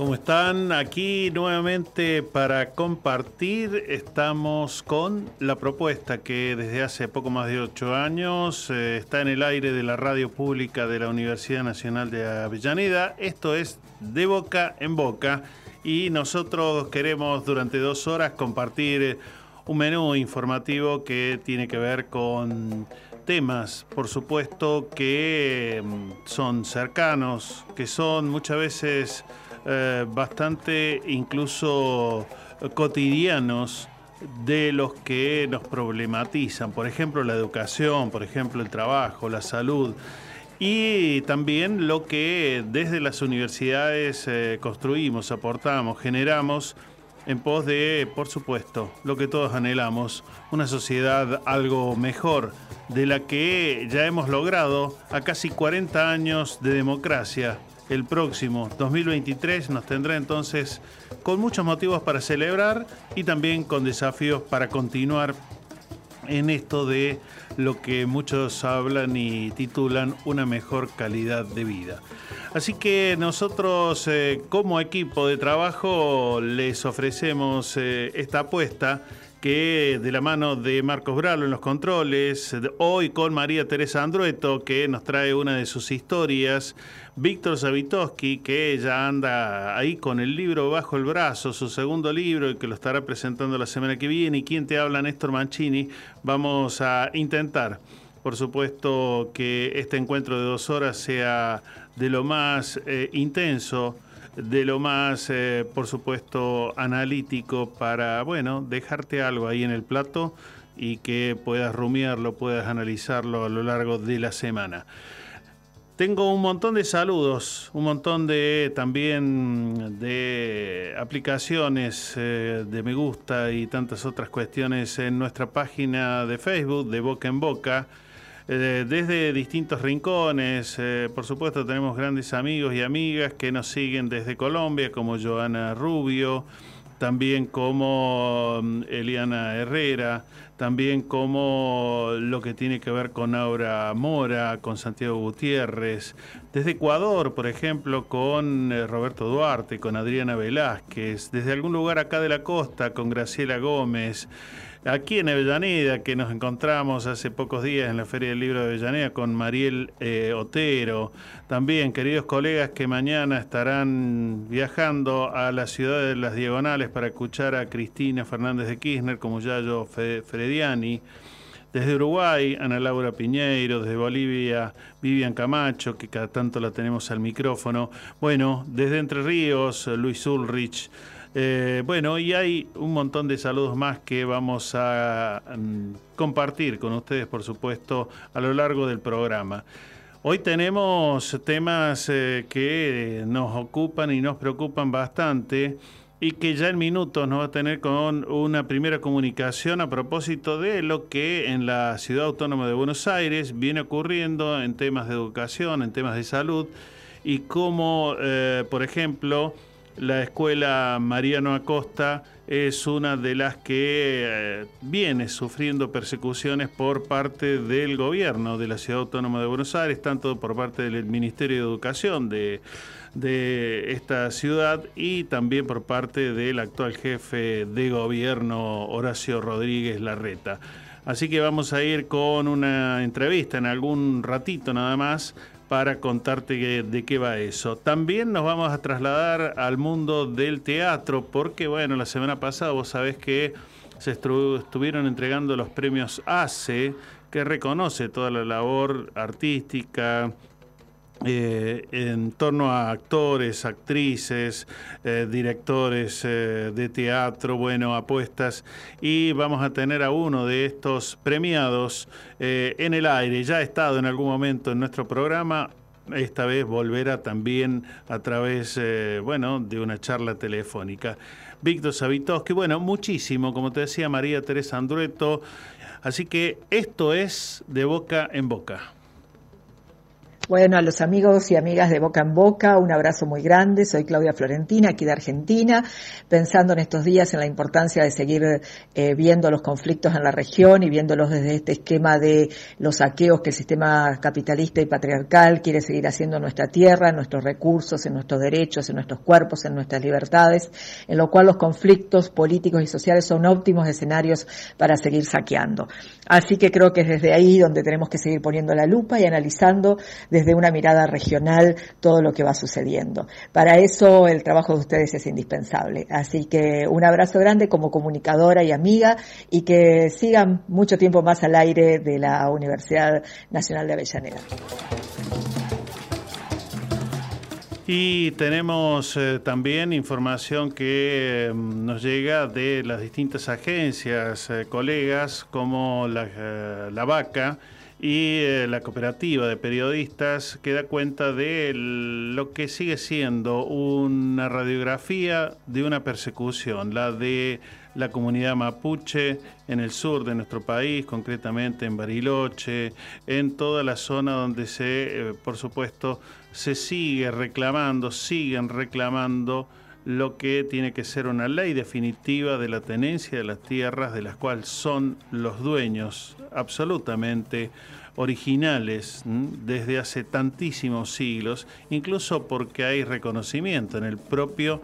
¿Cómo están? Aquí nuevamente para compartir estamos con la propuesta que desde hace poco más de ocho años eh, está en el aire de la radio pública de la Universidad Nacional de Avellaneda. Esto es De Boca en Boca y nosotros queremos durante dos horas compartir un menú informativo que tiene que ver con temas, por supuesto, que mm, son cercanos, que son muchas veces eh, bastante incluso cotidianos de los que nos problematizan, por ejemplo la educación, por ejemplo el trabajo, la salud. Y también lo que desde las universidades eh, construimos, aportamos, generamos en pos de, por supuesto, lo que todos anhelamos, una sociedad algo mejor, de la que ya hemos logrado a casi 40 años de democracia, el próximo 2023 nos tendrá entonces con muchos motivos para celebrar y también con desafíos para continuar en esto de lo que muchos hablan y titulan una mejor calidad de vida. Así que nosotros eh, como equipo de trabajo les ofrecemos eh, esta apuesta que de la mano de Marcos Bralo en los controles, hoy con María Teresa Andrueto, que nos trae una de sus historias, Víctor Savitoski, que ya anda ahí con el libro bajo el brazo, su segundo libro, y que lo estará presentando la semana que viene, y quien te habla, Néstor Mancini, vamos a intentar, por supuesto, que este encuentro de dos horas sea de lo más eh, intenso, de lo más, eh, por supuesto, analítico para, bueno, dejarte algo ahí en el plato y que puedas rumiarlo, puedas analizarlo a lo largo de la semana. Tengo un montón de saludos, un montón de también de aplicaciones eh, de me gusta y tantas otras cuestiones en nuestra página de Facebook de Boca en Boca. Eh, desde distintos rincones. Eh, por supuesto tenemos grandes amigos y amigas que nos siguen desde Colombia, como Joana Rubio, también como mm, Eliana Herrera, también como lo que tiene que ver con Aura Mora, con Santiago Gutiérrez, desde Ecuador, por ejemplo, con eh, Roberto Duarte, con Adriana Velázquez, desde algún lugar acá de la costa, con Graciela Gómez aquí en Avellaneda, que nos encontramos hace pocos días en la Feria del Libro de Avellaneda con Mariel eh, Otero. También, queridos colegas, que mañana estarán viajando a la ciudad de las Diagonales para escuchar a Cristina Fernández de Kirchner, como Yayo Frediani. Desde Uruguay, Ana Laura Piñeiro, desde Bolivia, Vivian Camacho, que cada tanto la tenemos al micrófono. Bueno, desde Entre Ríos, Luis Ulrich. Eh, bueno, y hay un montón de saludos más que vamos a mm, compartir con ustedes, por supuesto, a lo largo del programa. Hoy tenemos temas eh, que nos ocupan y nos preocupan bastante y que ya en minutos nos va a tener con una primera comunicación a propósito de lo que en la ciudad autónoma de Buenos Aires viene ocurriendo en temas de educación, en temas de salud y cómo, eh, por ejemplo, la escuela Mariano Acosta es una de las que eh, viene sufriendo persecuciones por parte del gobierno de la Ciudad Autónoma de Buenos Aires, tanto por parte del Ministerio de Educación de, de esta ciudad y también por parte del actual jefe de gobierno Horacio Rodríguez Larreta. Así que vamos a ir con una entrevista en algún ratito nada más para contarte de qué va eso. También nos vamos a trasladar al mundo del teatro, porque bueno, la semana pasada vos sabés que se estuvieron entregando los premios ACE, que reconoce toda la labor artística, eh, en torno a actores, actrices, eh, directores eh, de teatro, bueno, apuestas, y vamos a tener a uno de estos premiados en el aire. Ya ha estado en algún momento en nuestro programa, esta vez volverá también a través, bueno, de una charla telefónica. Víctor Savitoski, bueno, muchísimo, como te decía María Teresa Andrueto, así que esto es de boca en boca. Bueno, a los amigos y amigas de Boca en Boca, un abrazo muy grande. Soy Claudia Florentina, aquí de Argentina, pensando en estos días en la importancia de seguir eh, viendo los conflictos en la región y viéndolos desde este esquema de los saqueos que el sistema capitalista y patriarcal quiere seguir haciendo en nuestra tierra, en nuestros recursos, en nuestros derechos, en nuestros cuerpos, en nuestras libertades, en lo cual los conflictos políticos y sociales son óptimos escenarios para seguir saqueando. Así que creo que es desde ahí donde tenemos que seguir poniendo la lupa y analizando desde una mirada regional todo lo que va sucediendo. Para eso el trabajo de ustedes es indispensable. Así que un abrazo grande como comunicadora y amiga y que sigan mucho tiempo más al aire de la Universidad Nacional de Avellaneda. Y tenemos eh, también información que eh, nos llega de las distintas agencias, eh, colegas como la, la Vaca, y la cooperativa de periodistas que da cuenta de lo que sigue siendo una radiografía de una persecución, la de la comunidad mapuche en el sur de nuestro país, concretamente en Bariloche, en toda la zona donde se, por supuesto, se sigue reclamando, siguen reclamando lo que tiene que ser una ley definitiva de la tenencia de las tierras de las cuales son los dueños absolutamente originales desde hace tantísimos siglos, incluso porque hay reconocimiento en el propio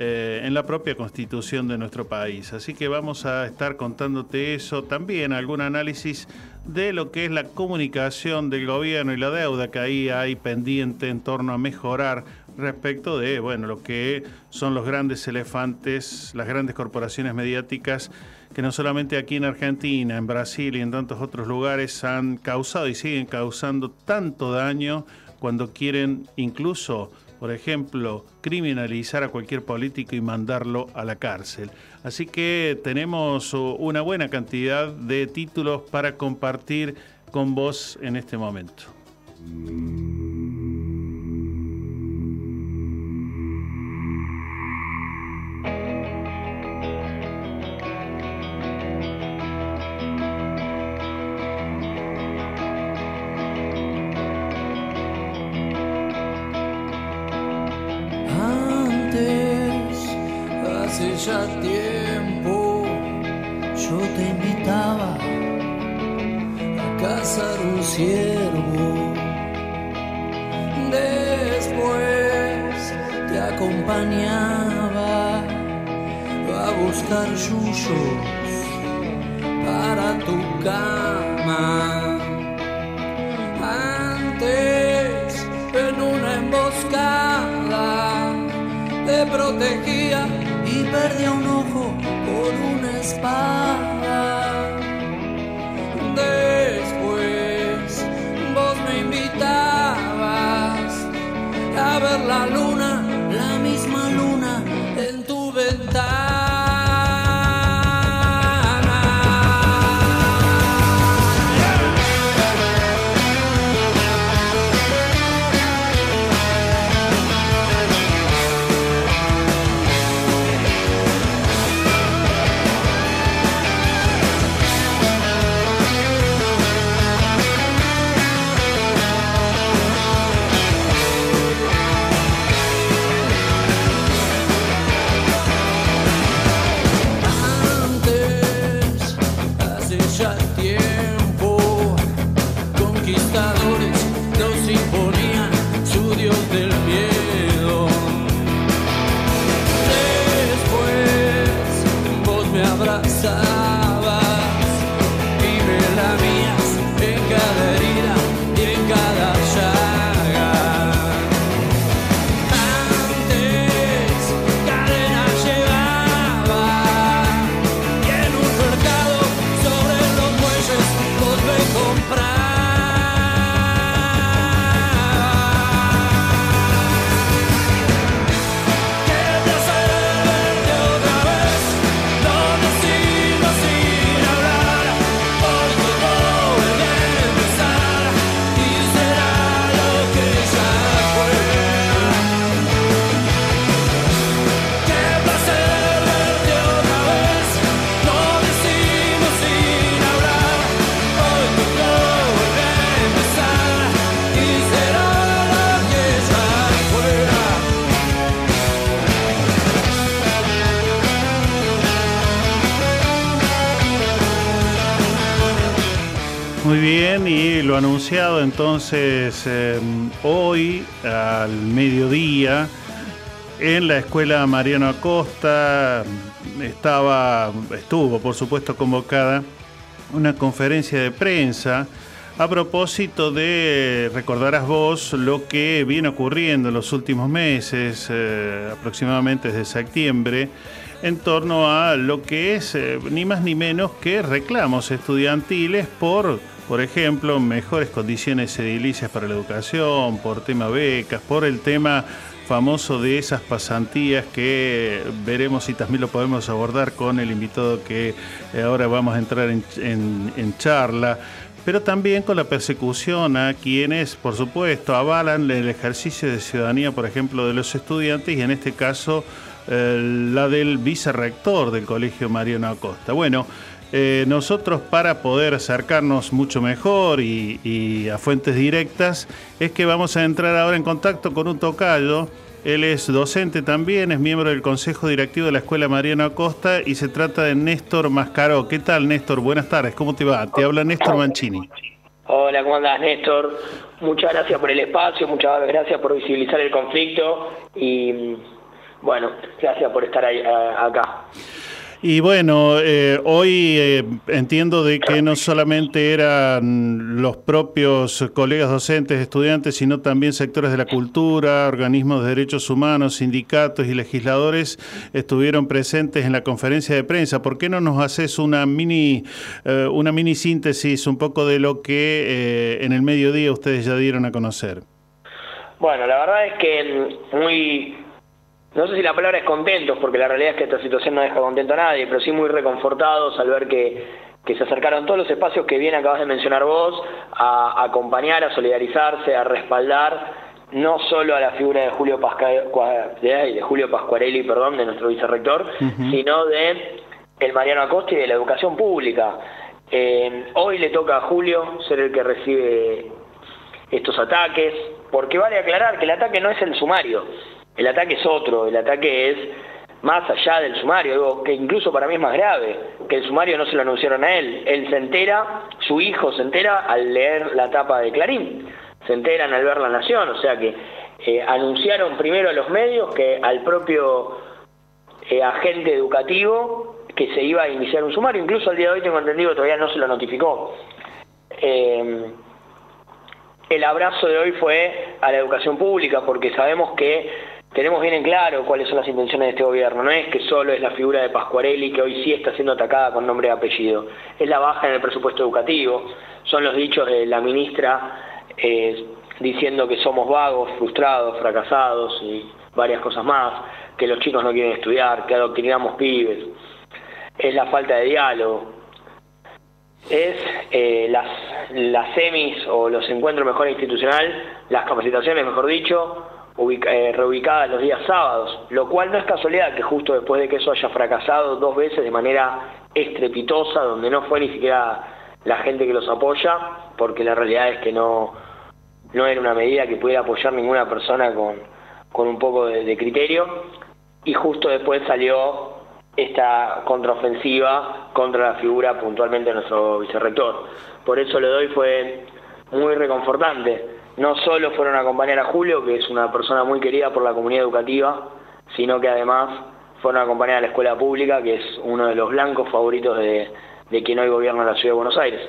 eh, en la propia constitución de nuestro país. Así que vamos a estar contándote eso, también algún análisis de lo que es la comunicación del gobierno y la deuda que ahí hay pendiente en torno a mejorar respecto de bueno lo que son los grandes elefantes, las grandes corporaciones mediáticas que no solamente aquí en Argentina, en Brasil y en tantos otros lugares han causado y siguen causando tanto daño cuando quieren incluso, por ejemplo, criminalizar a cualquier político y mandarlo a la cárcel. Así que tenemos una buena cantidad de títulos para compartir con vos en este momento. A buscar lo anunciado entonces em, hoy al mediodía en la escuela Mariano Acosta estaba, estuvo por supuesto convocada una conferencia de prensa a propósito de, recordarás vos, lo que viene ocurriendo en los últimos meses, eh, aproximadamente desde septiembre, en torno a lo que es eh, ni más ni menos que reclamos estudiantiles por, por ejemplo, mejores condiciones edilicias para la educación, por tema becas, por el tema famoso de esas pasantías que veremos si también lo podemos abordar con el invitado que eh, ahora vamos a entrar en, charla pero también con la persecución a quienes, por supuesto, avalan el ejercicio de ciudadanía, por ejemplo, de los estudiantes y en este caso eh, la del vicerrector del Colegio Mariano Acosta. Bueno, eh, nosotros para poder acercarnos mucho mejor y, a fuentes directas es que vamos a entrar ahora en contacto con un tocayo. Él es docente también, es miembro del Consejo Directivo de la Escuela Mariano Acosta y se trata de Néstor Mascaro. ¿Qué tal, Néstor? Buenas tardes, ¿cómo te va? Te habla Néstor Mancini. Hola, ¿cómo andás, Néstor? Muchas gracias por el espacio, muchas gracias por visibilizar el conflicto y bueno, gracias por estar ahí, acá. Y bueno, eh, hoy eh, entiendo de que no solamente eran los propios colegas docentes, estudiantes, sino también sectores de la cultura, organismos de derechos humanos, sindicatos y legisladores estuvieron presentes en la conferencia de prensa. ¿Por qué no nos haces una mini, eh, una mini síntesis un poco de lo que en el mediodía ustedes ya dieron a conocer? Bueno, la verdad es que muy no sé si la palabra es contentos, porque la realidad es que esta situación no deja contento a nadie, pero sí muy reconfortados al ver que, se acercaron todos los espacios que bien acabas de mencionar vos, a, acompañar, a solidarizarse, a respaldar no solo a la figura de Julio, de Julio Pascuarelli, perdón, de nuestro vicerrector, sino de el Mariano Acosta y de la educación pública. Eh, hoy le toca a Julio ser el que recibe estos ataques, porque vale aclarar que el ataque no es el sumario, el ataque es otro, el ataque es más allá del sumario, algo que incluso para mí es más grave, que el sumario no se lo anunciaron a él. Él se entera, su hijo se entera al leer la tapa de Clarín, se enteran al ver La Nación, o sea que eh, anunciaron primero a los medios que al propio eh, agente educativo que se iba a iniciar un sumario, incluso al día de hoy tengo entendido todavía no se lo notificó. Eh, el abrazo de hoy fue a la educación pública porque sabemos que tenemos bien en claro cuáles son las intenciones de este gobierno. No es que solo es la figura de Pascuarelli que hoy sí está siendo atacada con nombre y apellido. Es la baja en el presupuesto educativo. Son los dichos de la ministra eh, diciendo que somos vagos, frustrados, fracasados y varias cosas más. Que los chicos no quieren estudiar, que adoctrinamos pibes. Es la falta de diálogo. Es eh, las, las semis o los encuentros mejor institucional, las capacitaciones, mejor dicho, eh, reubicadas los días sábados, lo cual no es casualidad que justo después de que eso haya fracasado dos veces de manera estrepitosa, donde no fue ni siquiera la gente que los apoya, porque la realidad es que no, no era una medida que pudiera apoyar ninguna persona con, con un poco de, criterio, y justo después salió esta contraofensiva contra la figura puntualmente de nuestro vicerrector. Por eso le doy fue muy reconfortante no solo fueron a acompañar a Julio, que es una persona muy querida por la comunidad educativa, sino que además fueron a acompañar a la escuela pública, que es uno de los blancos favoritos de, de quien hoy gobierna la ciudad de Buenos Aires.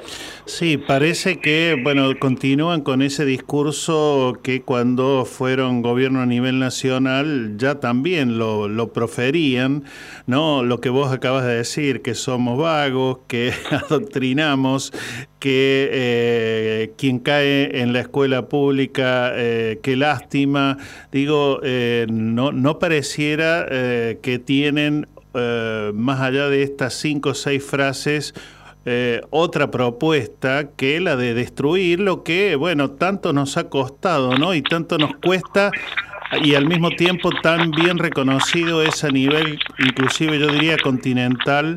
Sí, parece que, bueno, continúan con ese discurso que cuando fueron gobierno a nivel nacional ya también lo, lo proferían, ¿no? Lo que vos acabas de decir, que somos vagos, que adoctrinamos, que eh, quien cae en la escuela pública, eh, qué lástima. Digo, eh, no, no pareciera que tienen eh, más allá de estas cinco o seis frases, eh, otra propuesta que la de destruir lo que, bueno, tanto nos ha costado, ¿no? Y tanto nos cuesta y al mismo tiempo tan bien reconocido es a nivel, inclusive yo diría continental,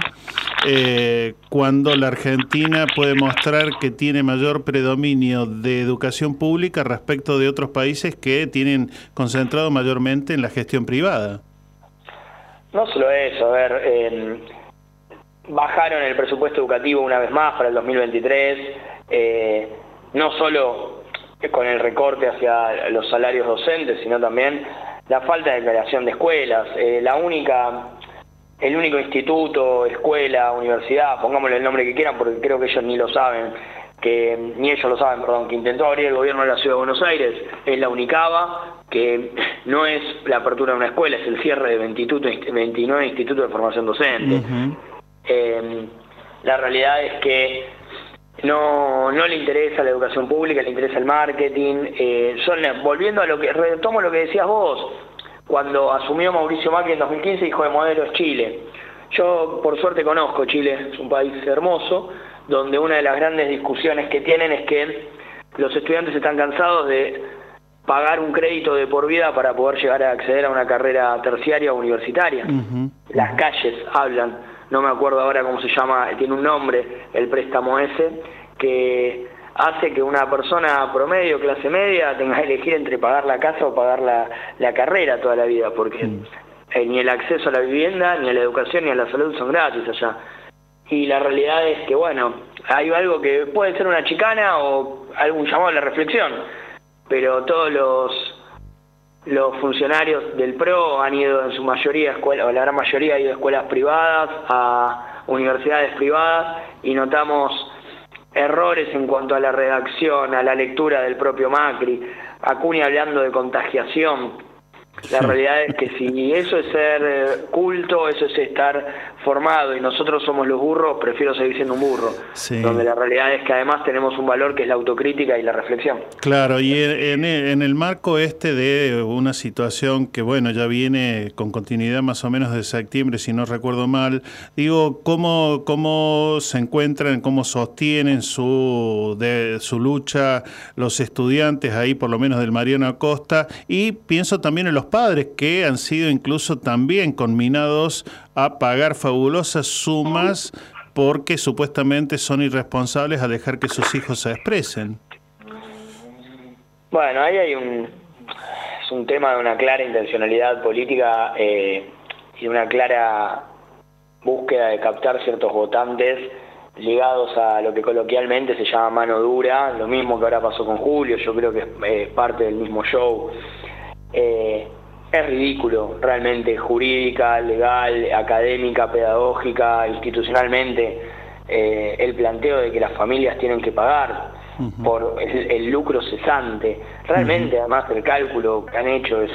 eh, cuando la Argentina puede mostrar que tiene mayor predominio de educación pública respecto de otros países que tienen concentrado mayormente en la gestión privada. No solo eso, a ver, bajaron el presupuesto educativo una vez más para el 2023, eh, no solo con el recorte hacia los salarios docentes, sino también la falta de creación de escuelas. Eh, la única, el único instituto, escuela, universidad, pongámosle el nombre que quieran, porque creo que ellos ni lo saben, que ni ellos lo saben, perdón, que intentó abrir el gobierno de la Ciudad de Buenos Aires, es la Unicaba, que no es la apertura de una escuela, es el cierre de 29 institutos de formación docente. Eh, la realidad es que no, no le interesa la educación pública, le interesa el marketing. Eh, son, volviendo a lo que, retomo lo que decías vos, cuando asumió Mauricio Macri en 2015 dijo de modelo es Chile. Yo por suerte conozco Chile, es un país hermoso, donde una de las grandes discusiones que tienen es que los estudiantes están cansados de pagar un crédito de por vida para poder llegar a acceder a una carrera terciaria o universitaria. Las calles hablan, no me acuerdo ahora cómo se llama, tiene un nombre el préstamo ese, que hace que una persona promedio, clase media, tenga que elegir entre pagar la casa o pagar la, la carrera toda la vida, porque eh, ni el acceso a la vivienda, ni a la educación, ni a la salud son gratis allá y la realidad es que, bueno, hay algo que puede ser una chicana o algún llamado a la reflexión, pero todos los los funcionarios del PRO han ido en su mayoría a escuelas, o la gran mayoría ha ido a escuelas privadas, a universidades privadas, y notamos errores en cuanto a la redacción, a la lectura del propio Macri, Acuña hablando de contagiación, la realidad es que si eso es ser eh, culto, eso es estar formado y nosotros somos los burros, prefiero seguir siendo un burro. Donde la realidad es que además tenemos un valor que es la autocrítica y la reflexión. Claro, y en, en el marco este de una situación que, bueno, ya viene con continuidad más o menos de septiembre, si no recuerdo mal, digo, ¿cómo, cómo se encuentran, cómo sostienen su, de, su lucha los estudiantes ahí, por lo menos del Mariano Acosta? Y pienso también en los padres que han sido incluso también conminados a pagar fabulosas sumas porque supuestamente son irresponsables a dejar que sus hijos se expresen. Bueno, ahí hay un, es un tema de una clara intencionalidad política eh, y una clara búsqueda de captar ciertos votantes ligados a lo que coloquialmente se llama mano dura, lo mismo que ahora pasó con Julio, yo creo que es eh, parte del mismo show. Eh, es ridículo, realmente, jurídica, legal, académica, pedagógica, institucionalmente, eh, el planteo de que las familias tienen que pagar por el, lucro cesante. Realmente, además, el cálculo que han hecho es,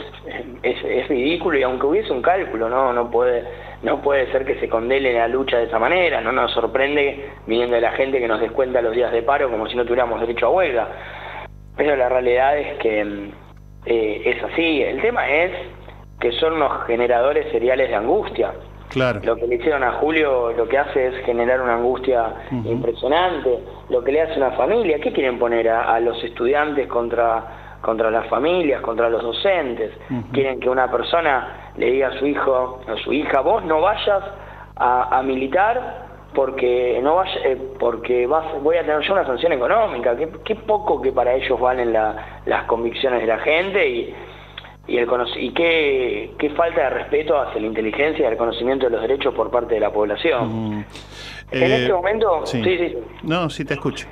es, ridículo y aunque hubiese un cálculo, no, no puede no puede ser que se condene la lucha de esa manera, no nos sorprende viniendo de la gente que nos descuenta los días de paro como si no tuviéramos derecho a huelga. Pero la realidad es que mm, eh, es así. El tema es que son unos generadores seriales de angustia. Claro. Lo que le hicieron a Julio lo que hace es generar una angustia impresionante. Lo que le hace a una familia, ¿qué quieren poner a, los estudiantes contra, contra las familias, contra los docentes? Quieren que una persona le diga a su hijo, a su hija, vos no vayas a, militar porque no vaya, eh, porque vas, voy a tener yo una sanción económica. Qué, poco que para ellos valen las convicciones de la gente y, y, el y qué, qué, falta de respeto hacia la inteligencia y el conocimiento de los derechos por parte de la población. En este eh, momento, sí. sí, No, sí, te escucho.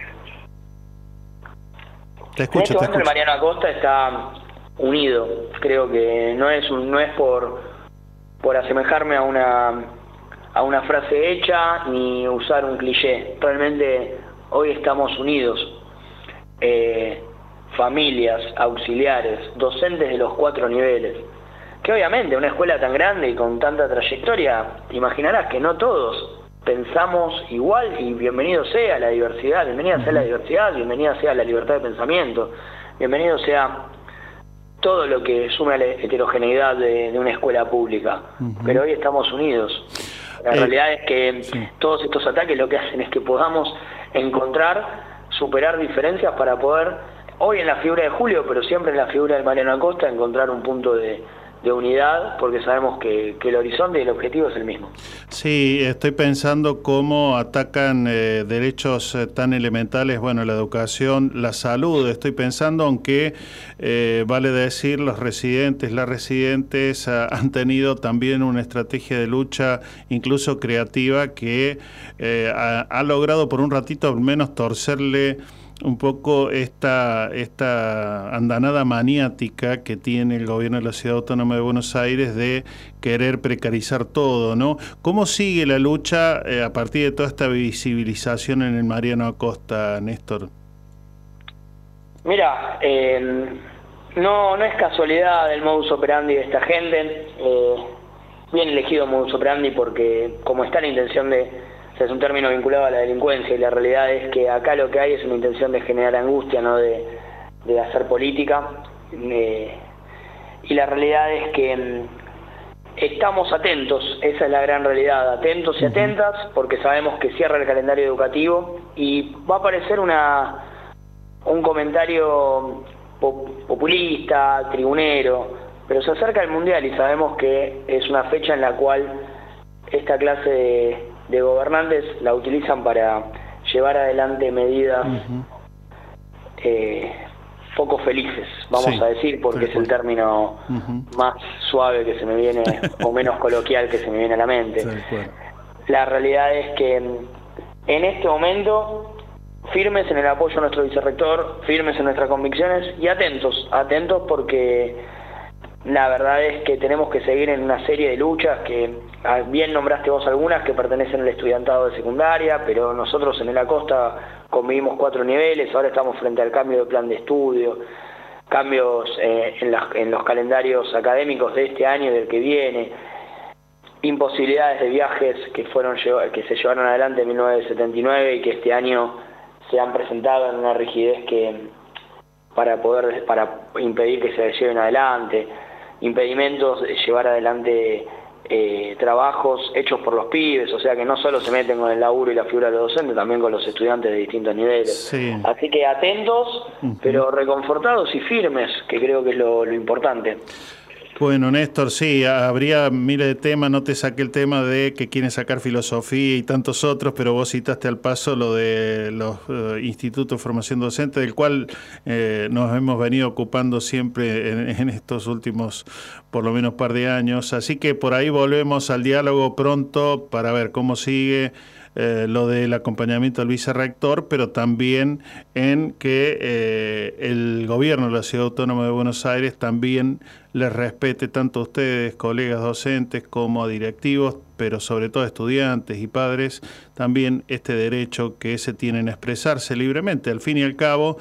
Te escucho, en este momento Mariano Acosta está unido. Creo que no es un, no es por por asemejarme a una a una frase hecha ni usar un cliché. Realmente hoy estamos unidos. Eh, familias, auxiliares, docentes de los cuatro niveles. Que obviamente una escuela tan grande y con tanta trayectoria, te imaginarás que no todos pensamos igual y bienvenido sea la diversidad, bienvenida sea la diversidad, bienvenida sea la libertad de pensamiento, bienvenido sea todo lo que sume a la heterogeneidad de, una escuela pública. Pero hoy estamos unidos. La eh, realidad es que todos estos ataques lo que hacen es que podamos encontrar, superar diferencias para poder hoy en la figura de Julio, pero siempre en la figura de Mariano Acosta, encontrar un punto de, de unidad, porque sabemos que, el horizonte y el objetivo es el mismo. Sí, estoy pensando cómo atacan eh, derechos eh, tan elementales, bueno, la educación, la salud, estoy pensando, aunque eh, vale decir, los residentes, las residentes han tenido también una estrategia de lucha, incluso creativa, que ha, ha logrado por un ratito al menos torcerle un poco esta, esta andanada maniática que tiene el gobierno de la Ciudad Autónoma de Buenos Aires de querer precarizar todo, ¿no? ¿Cómo sigue la lucha eh, a partir de toda esta visibilización en el Mariano Acosta, Néstor? Mira, eh, no, no es casualidad el modus operandi de esta gente, eh, bien elegido modus operandi porque como está la intención de es un término vinculado a la delincuencia y la realidad es que acá lo que hay es una intención de generar angustia, no de, hacer política. Eh, y la realidad es que mm, estamos atentos, esa es la gran realidad, atentos y atentas, porque sabemos que cierra el calendario educativo y va a aparecer una, un comentario populista, tribunero, pero se acerca el Mundial y sabemos que es una fecha en la cual esta clase de de gobernantes la utilizan para llevar adelante medidas eh, poco felices, vamos a decir, porque es el término más suave que se me viene, o menos coloquial que se me viene a la mente. La realidad es que en este momento, firmes en el apoyo a nuestro vicerrector, firmes en nuestras convicciones y atentos, atentos porque la verdad es que tenemos que seguir en una serie de luchas que ah, bien nombraste vos algunas que pertenecen al estudiantado de secundaria, pero nosotros en la costa convivimos cuatro niveles, ahora estamos frente al cambio de plan de estudio, cambios eh, en, los calendarios académicos de este año y del que viene, imposibilidades de viajes que fueron que se llevaron adelante en 1979 y que este año se han presentado en una rigidez que para poder para impedir que se lleven adelante impedimentos de llevar adelante eh, trabajos hechos por los pibes, o sea que no solo se meten con el laburo y la figura de los docentes, también con los estudiantes de distintos niveles. Así que atentos, pero reconfortados y firmes, que creo que es lo importante. Bueno, Néstor, sí, habría miles de temas, no te saqué el tema de que quieren sacar filosofía y tantos otros, pero vos citaste al paso lo de los eh, institutos de formación docente, del cual eh, nos hemos venido ocupando siempre en, estos últimos, por lo menos, par de años. Así que por ahí volvemos al diálogo pronto para ver cómo sigue. Eh, lo del acompañamiento al vicerrector, pero también en que el gobierno de la Ciudad Autónoma de Buenos Aires también les respete tanto a ustedes, colegas docentes, como a directivos, pero sobre todo a estudiantes y padres, también este derecho que se tienen a expresarse libremente. Al fin y al cabo,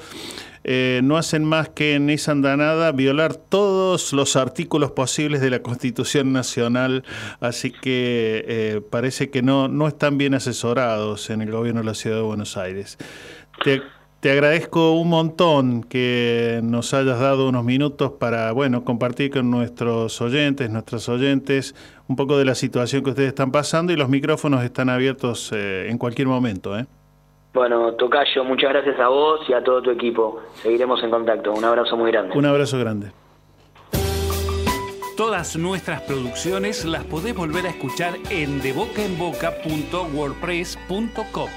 eh, no hacen más que en esa andanada violar todos los artículos posibles de la Constitución Nacional, así que eh, parece que no, no están bien asesorados en el gobierno de la Ciudad de Buenos Aires. Te agradezco un montón que nos hayas dado unos minutos para, bueno, compartir con nuestros oyentes, nuestras oyentes, un poco de la situación que ustedes están pasando y los micrófonos están abiertos eh, en cualquier momento. ¿eh? Bueno, Tocayo, muchas gracias a vos y a todo tu equipo. Seguiremos en contacto. Un abrazo muy grande. Un abrazo grande. Todas nuestras producciones las podés volver a escuchar en debocaenboca.wordpress.com.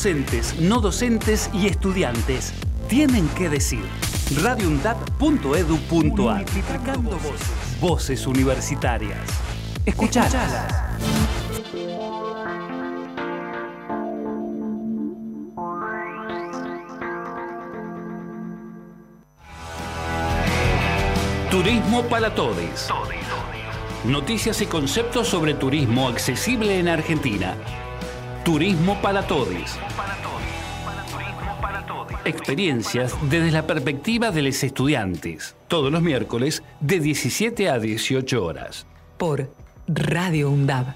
docentes, no docentes y estudiantes tienen que decir. radioundap.edu.ar voces. Voces universitarias. Escuchalas. Turismo para todos. Noticias y conceptos sobre turismo accesible en Argentina. Turismo para Todos. Experiencias desde la perspectiva de los estudiantes. Todos los miércoles de 17 a 18 horas. Por Radio UNDAB.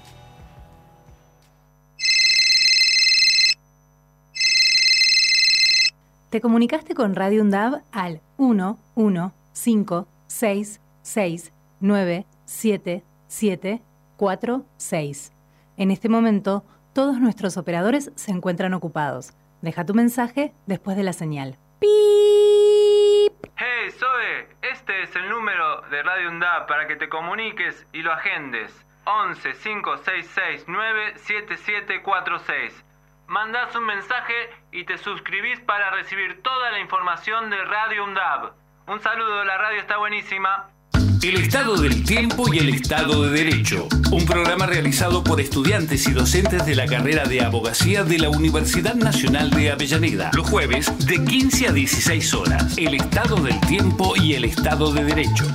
Te comunicaste con Radio UNDAB al 1 1 5 6 6 9 7 7 4 6. En este momento, todos nuestros operadores se encuentran ocupados. Deja tu mensaje después de la señal. ¡Pip! Hey, Zoe, este es el número de Radio UNDAP para que te comuniques y lo agendes. 11 5669 7746. Mandás un mensaje y te suscribís para recibir toda la información de Radio UNDAB. Un saludo, la radio está buenísima. El Estado del Tiempo y el Estado de Derecho. Un programa realizado por estudiantes y docentes de la carrera de abogacía de la Universidad Nacional de Avellaneda. Los jueves de 15 a 16 horas. El Estado del Tiempo y el Estado de Derecho.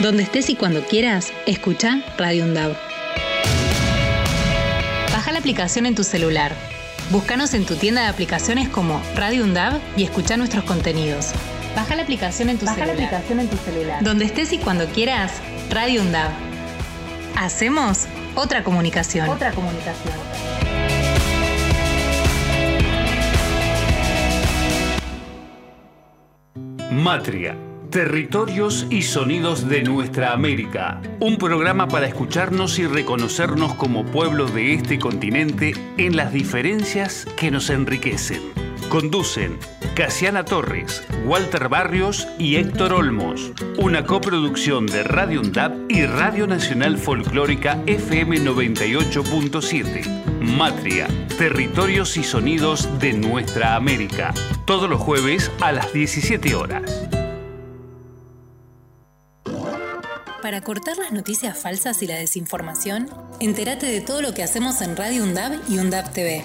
Donde estés y cuando quieras, escucha Radio UNDAB. Baja la aplicación en tu celular. Búscanos en tu tienda de aplicaciones como Radio UNDAB y escucha nuestros contenidos. Baja la aplicación en tu celular. la aplicación en tu celular. Donde estés y cuando quieras, Radio UNDAB. Hacemos otra comunicación. Otra comunicación. Matria. Territorios y sonidos de nuestra América. Un programa para escucharnos y reconocernos como pueblo de este continente en las diferencias que nos enriquecen. Conducen Casiana Torres, Walter Barrios y Héctor Olmos. Una coproducción de Radio UNDAP y Radio Nacional Folclórica FM 98.7. Matria, territorios y sonidos de nuestra América. Todos los jueves a las 17 horas. Para cortar las noticias falsas y la desinformación, entérate de todo lo que hacemos en Radio UNDAB y UNDAB TV.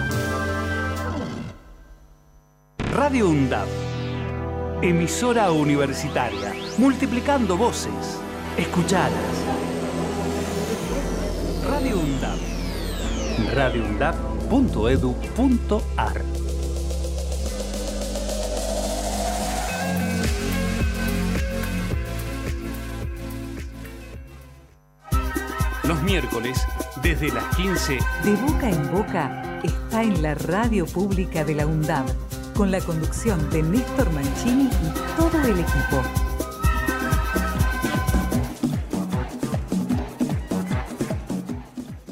Radio UNDAB. Emisora universitaria. Multiplicando voces. Escuchadas. Radio UNDAB. radioundab.edu.ar Los miércoles, desde las 15, De boca en boca está en la radio pública de la UNDAB, con la conducción de Néstor Mancini y todo el equipo.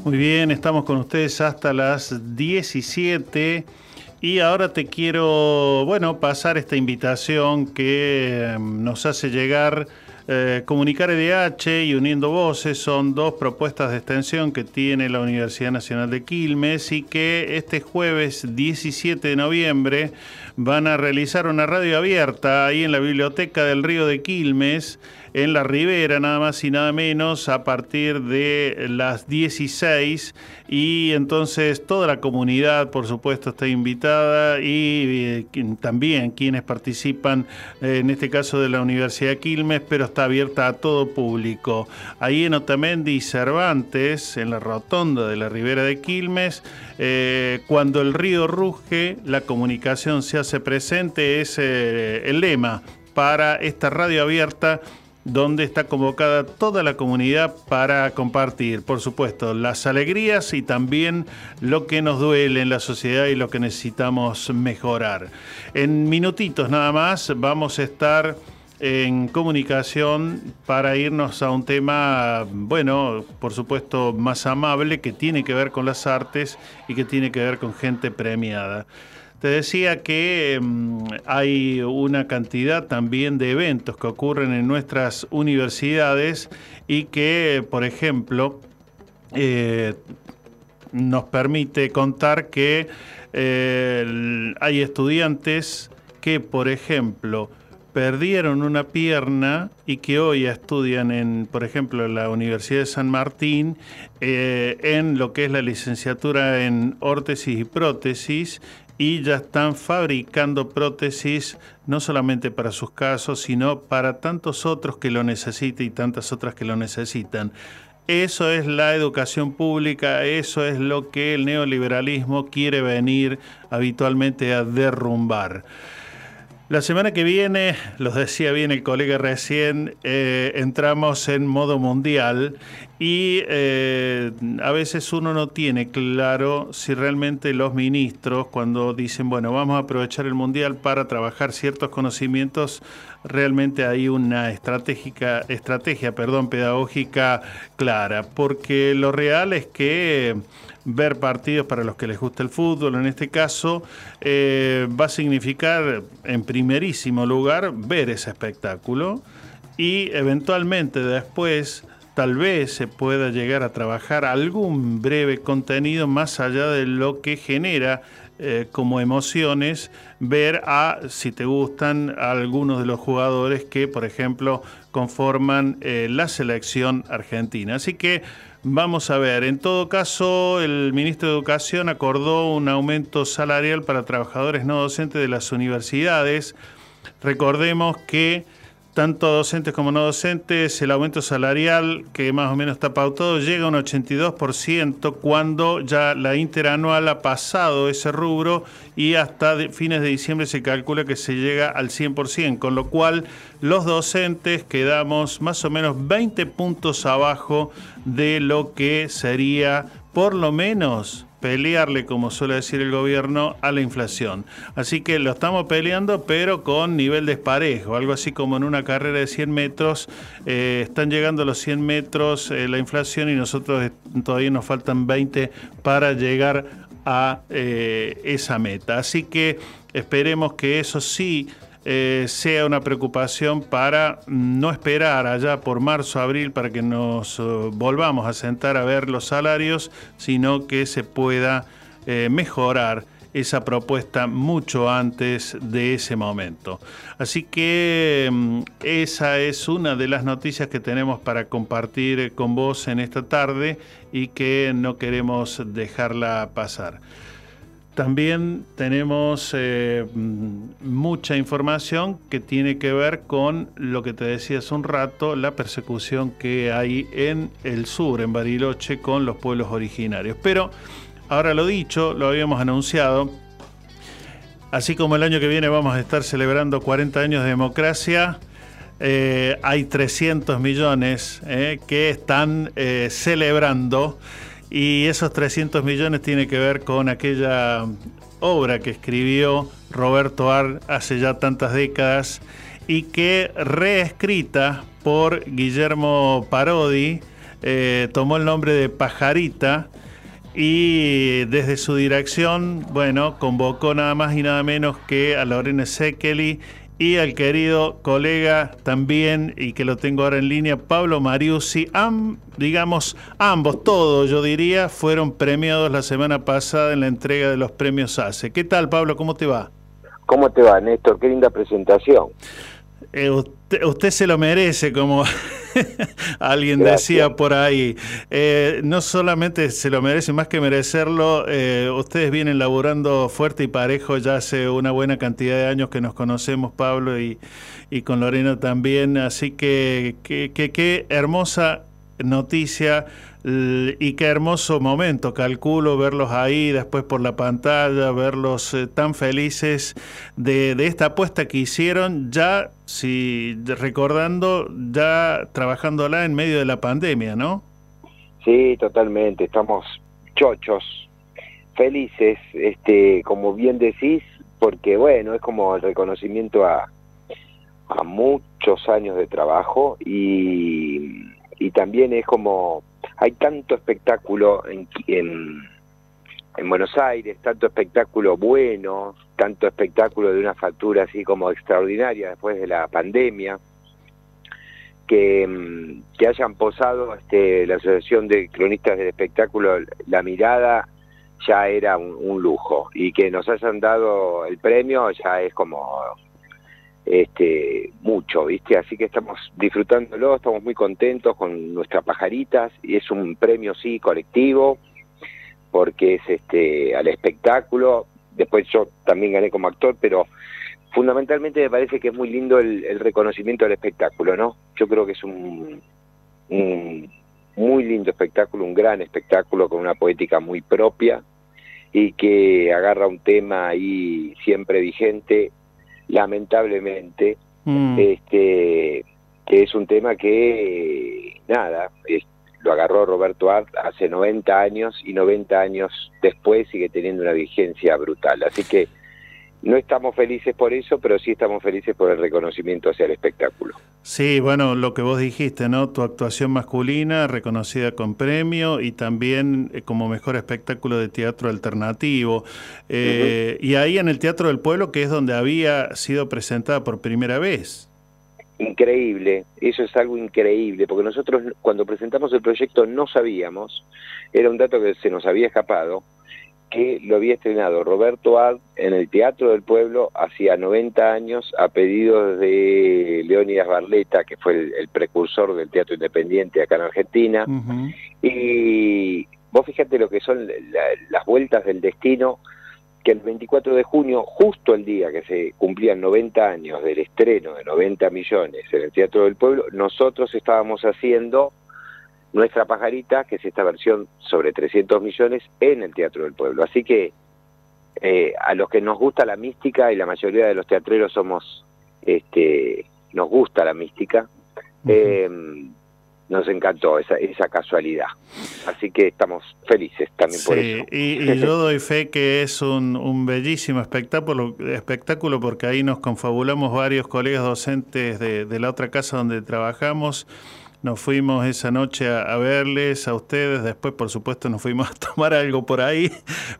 Muy bien, estamos con ustedes hasta las 17 y ahora te quiero, bueno, pasar esta invitación que eh, nos hace llegar eh, Comunicar EDH y Uniendo Voces son dos propuestas de extensión que tiene la Universidad Nacional de Quilmes y que este jueves 17 de noviembre van a realizar una radio abierta ahí en la Biblioteca del Río de Quilmes en la Ribera, nada más y nada menos, a partir de las 16. Y entonces toda la comunidad, por supuesto, está invitada y eh, también quienes participan, eh, en este caso de la Universidad Quilmes, pero está abierta a todo público. Ahí en Otamendi y Cervantes, en la rotonda de la Ribera de Quilmes, eh, cuando el río ruge, la comunicación se hace presente, es el lema para esta radio abierta donde está convocada toda la comunidad para compartir, por supuesto, las alegrías y también lo que nos duele en la sociedad y lo que necesitamos mejorar. En minutitos nada más vamos a estar en comunicación para irnos a un tema, bueno, por supuesto, más amable, que tiene que ver con las artes y que tiene que ver con gente premiada. Te decía que mm, hay una cantidad también de eventos que ocurren en nuestras universidades y que, por ejemplo, eh, nos permite contar que eh, hay estudiantes que, por ejemplo, perdieron una pierna y que hoy estudian en, por ejemplo, la Universidad de San Martín, eh, en lo que es la licenciatura en órtesis y prótesis, y ya están fabricando prótesis no solamente para sus casos, sino para tantos otros que lo necesiten y tantas otras que lo necesitan. Eso es la educación pública, eso es lo que el neoliberalismo quiere venir habitualmente a derrumbar. La semana que viene, lo decía bien el colega recién, eh, entramos en modo mundial y eh, a veces uno no tiene claro si realmente los ministros, cuando dicen, bueno, vamos a aprovechar el mundial para trabajar ciertos conocimientos, realmente hay una estratégica, estrategia perdón, pedagógica clara, porque lo real es que ver partidos para los que les gusta el fútbol, en este caso, eh, va a significar, en primerísimo lugar, ver ese espectáculo y eventualmente después tal vez se pueda llegar a trabajar algún breve contenido más allá de lo que genera eh, como emociones ver a, si te gustan, algunos de los jugadores que, por ejemplo, conforman eh, la selección argentina. Así que Vamos a ver, en todo caso, el ministro de Educación acordó un aumento salarial para trabajadores no docentes de las universidades. Recordemos que tanto docentes como no docentes, el aumento salarial que más o menos está pautado llega a un 82% cuando ya la interanual ha pasado ese rubro y hasta fines de diciembre se calcula que se llega al 100%, con lo cual los docentes quedamos más o menos 20 puntos abajo de lo que sería por lo menos pelearle, como suele decir el gobierno, a la inflación. Así que lo estamos peleando, pero con nivel desparejo, algo así como en una carrera de 100 metros, eh, están llegando a los 100 metros eh, la inflación y nosotros todavía nos faltan 20 para llegar a eh, esa meta. Así que esperemos que eso sí eh, sea una preocupación para no esperar allá por marzo, abril, para que nos eh, volvamos a sentar a ver los salarios, sino que se pueda eh, mejorar esa propuesta mucho antes de ese momento. Así que mm, esa es una de las noticias que tenemos para compartir con vos en esta tarde y que no queremos dejarla pasar. También tenemos eh, mucha información que tiene que ver con lo que te decía hace un rato, la persecución que hay en el sur, en Bariloche, con los pueblos originarios. Pero, ahora lo dicho, lo habíamos anunciado, así como el año que viene vamos a estar celebrando 40 años de democracia, eh, hay 300 millones eh, que están celebrando y esos 300 millones tiene que ver con aquella obra que escribió Roberto Ar hace ya tantas décadas y que reescrita por Guillermo Parodi eh, tomó el nombre de Pajarita y desde su dirección, bueno, convocó nada más y nada menos que a Lorena Sekeli y al querido colega también, y que lo tengo ahora en línea, Pablo Mariusi. digamos, ambos, todos, yo diría, fueron premiados la semana pasada en la entrega de los premios ACE. ¿Qué tal, Pablo? ¿Cómo te va? ¿Cómo te va, Néstor? Qué linda presentación. Eh, usted, se lo merece, como alguien decía por ahí. Eh, no solamente se lo merece, más que merecerlo, eh, ustedes vienen laburando fuerte y parejo ya hace una buena cantidad de años que nos conocemos, Pablo, y, y con Lorena también. Así que qué hermosa noticia y qué hermoso momento, calculo verlos ahí, después por la pantalla, verlos eh, tan felices de, esta apuesta que hicieron, ya, si recordando, ya trabajándola en medio de la pandemia, ¿no? Sí, totalmente, estamos chochos, felices, este, como bien decís, porque bueno, es como el reconocimiento a, a muchos años de trabajo y, y también es como hay tanto espectáculo en, en, Buenos Aires, tanto espectáculo bueno, tanto espectáculo de una factura así como extraordinaria después de la pandemia, que, mm, que hayan posado este, la Asociación de Cronistas del Espectáculo La Mirada ya era un lujo y que nos hayan dado el premio ya es como este, mucho, ¿viste? Así que estamos disfrutándolo, estamos muy contentos con nuestras pajaritas y es un premio, sí, colectivo, porque es este al espectáculo. Después yo también gané como actor, pero fundamentalmente me parece que es muy lindo el, reconocimiento del espectáculo, ¿no? Yo creo que es un, un muy lindo espectáculo, un gran espectáculo con una poética muy propia y que agarra un tema ahí siempre vigente lamentablemente, mm. este, que es un tema que, nada, lo agarró Roberto Art hace 90 años y 90 años después sigue teniendo una vigencia brutal. Así que no estamos felices por eso, pero sí estamos felices por el reconocimiento hacia el espectáculo. Sí, bueno, lo que vos dijiste, ¿no? Tu actuación masculina reconocida con premio y también eh, como mejor espectáculo de teatro alternativo. Eh, y ahí en el Teatro del Pueblo, que es donde había sido presentada por primera vez. Increíble, eso es algo increíble, porque nosotros cuando presentamos el proyecto no sabíamos, era un dato que se nos había escapado, que lo había estrenado Roberto Ad en el Teatro del Pueblo hacía 90 años a pedido de Leónidas Barleta, que fue el, precursor del teatro independiente acá en Argentina. Y vos fíjate lo que son las vueltas del destino, que el 24 de junio, justo el día que se cumplían 90 años del estreno de 90 millones en el Teatro del Pueblo, nosotros estábamos haciendo nuestra pajarita, que es esta versión sobre 300 millones, en el Teatro del Pueblo. Así que eh, a los que nos gusta la mística, y la mayoría de los teatreros somos, este, nos gusta la mística, eh, nos encantó esa, esa casualidad. Así que estamos felices también por eso. Y, y, yo doy fe que es un, un, bellísimo espectáculo, espectáculo porque ahí nos confabulamos varios colegas docentes de, de la otra casa donde trabajamos nos fuimos esa noche a, verles a ustedes, después por supuesto nos fuimos a tomar algo por ahí,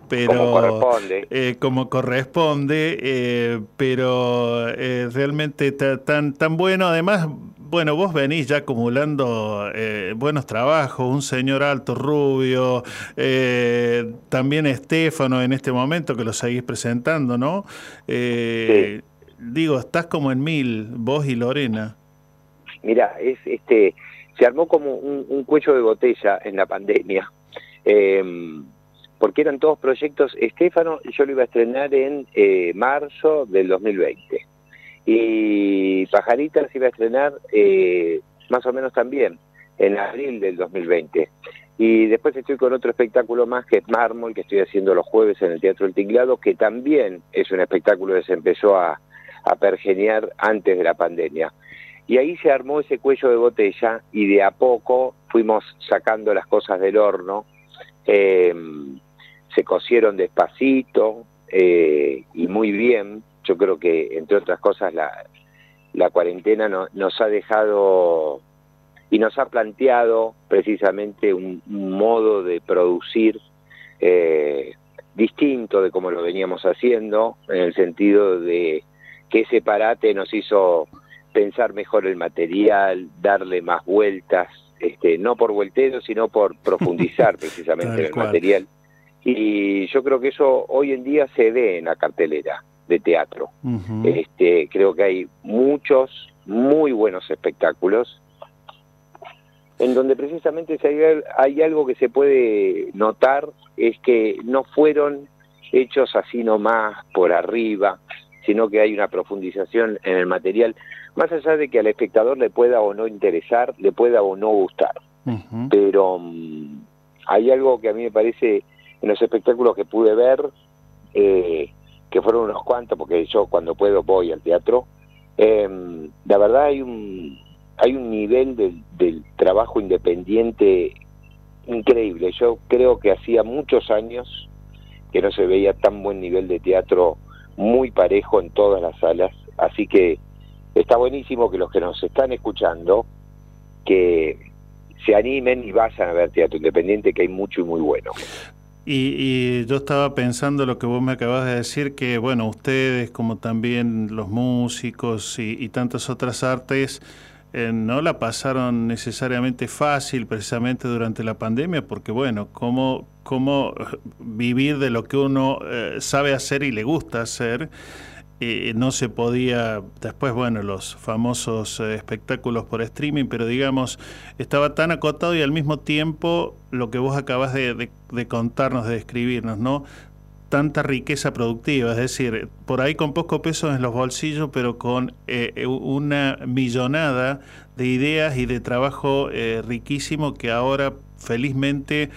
pero como corresponde, eh, como corresponde eh, pero eh, realmente tan, tan bueno, además, bueno, vos venís ya acumulando buenos trabajos, un señor alto, rubio, también Estefano en este momento que lo seguís presentando, ¿no? Sí. Digo, estás como en mil, vos y Lorena. Mira, es este se armó como un, cuello de botella en la pandemia, eh, porque eran todos proyectos. Estefano, yo lo iba a estrenar en eh, marzo del 2020, y Pajaritas iba a estrenar eh, más o menos también en abril del 2020. Y después estoy con otro espectáculo más que es Mármol, que estoy haciendo los jueves en el Teatro El Tinglado, que también es un espectáculo que se empezó a, a antes de la pandemia. Y ahí se armó ese cuello de botella y de a poco fuimos sacando las cosas del horno, eh, se cocieron despacito eh, y muy bien. Yo creo que, entre otras cosas, la, la cuarentena no, nos ha dejado y nos ha planteado precisamente un, un modo de producir eh, distinto de como lo veníamos haciendo, en el sentido de que ese parate nos hizo pensar mejor el material, darle más vueltas, este, no por vueltero, sino por profundizar precisamente en el material. Y yo creo que eso hoy en día se ve en la cartelera de teatro. Uh -huh. este, creo que hay muchos muy buenos espectáculos en donde precisamente si hay, hay algo que se puede notar es que no fueron hechos así nomás por arriba, sino que hay una profundización en el material, más allá de que al espectador le pueda o no interesar, le pueda o no gustar. Uh -huh. Pero um, hay algo que a mí me parece en los espectáculos que pude ver, eh, que fueron unos cuantos, porque yo cuando puedo voy al teatro, eh, la verdad hay un, hay un nivel del, del trabajo independiente increíble. Yo creo que hacía muchos años que no se veía tan buen nivel de teatro muy parejo en todas las salas, así que está buenísimo que los que nos están escuchando que se animen y vayan a ver teatro independiente, que hay mucho y muy bueno. Y, y, yo estaba pensando lo que vos me acabas de decir, que bueno, ustedes como también los músicos y, y tantas otras artes, eh, no la pasaron necesariamente fácil precisamente durante la pandemia, porque bueno, cómo, cómo vivir de lo que uno eh, sabe hacer y le gusta hacer, eh, no se podía, después bueno, los famosos eh, espectáculos por streaming, pero digamos, estaba tan acotado y al mismo tiempo lo que vos acabas de, contarnos, de describirnos, ¿no? tanta riqueza productiva, es decir, por ahí con poco peso en los bolsillos, pero con eh, una millonada de ideas y de trabajo eh, riquísimo que ahora felizmente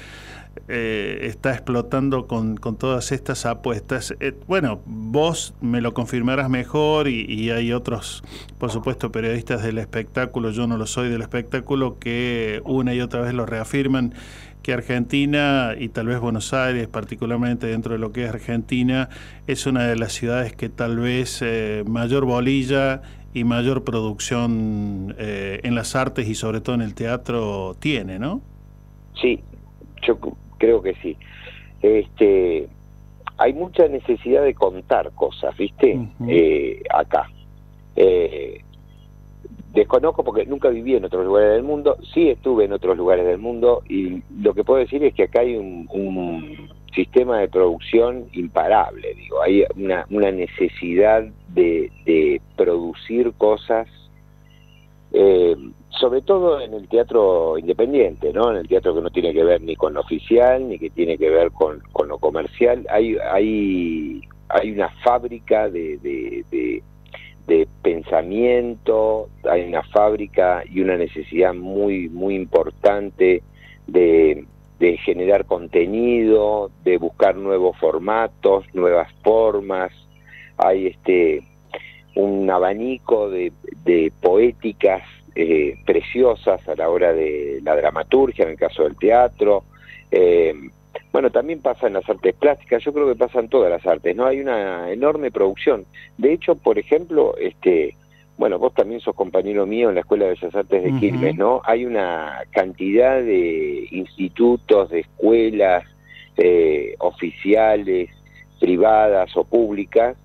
eh, está explotando con, con, todas estas apuestas. Eh, bueno, vos me lo confirmarás mejor y, y, hay otros, por supuesto, periodistas del espectáculo, yo no lo soy del espectáculo, que una y otra vez lo reafirman que Argentina y tal vez Buenos Aires, particularmente dentro de lo que es Argentina, es una de las ciudades que tal vez eh, mayor bolilla y mayor producción eh, en las artes y sobre todo en el teatro tiene, ¿no? Sí, yo creo que sí. Este, hay mucha necesidad de contar cosas, ¿viste? Uh -huh. eh, acá. Eh, desconozco porque nunca viví en otros lugares del mundo, sí estuve en otros lugares del mundo y lo que puedo decir es que acá hay un, un sistema de producción imparable, digo, hay una, una necesidad de, de, producir cosas eh, sobre todo en el teatro independiente, ¿no? En el teatro que no tiene que ver ni con lo oficial, ni que tiene que ver con, con lo comercial. Hay, hay, hay una fábrica de, de, de, de, pensamiento, hay una fábrica y una necesidad muy, muy importante de, de generar contenido, de buscar nuevos formatos, nuevas formas. Hay este un abanico de, de poéticas eh, preciosas a la hora de la dramaturgia, en el caso del teatro. Eh, bueno, también pasa en las artes plásticas, yo creo que pasa en todas las artes, ¿no? Hay una enorme producción. De hecho, por ejemplo, este, bueno, vos también sos compañero mío en la Escuela de Bellas Artes de Quilmes, ¿no? Hay una cantidad de institutos, de escuelas eh, oficiales, privadas o públicas,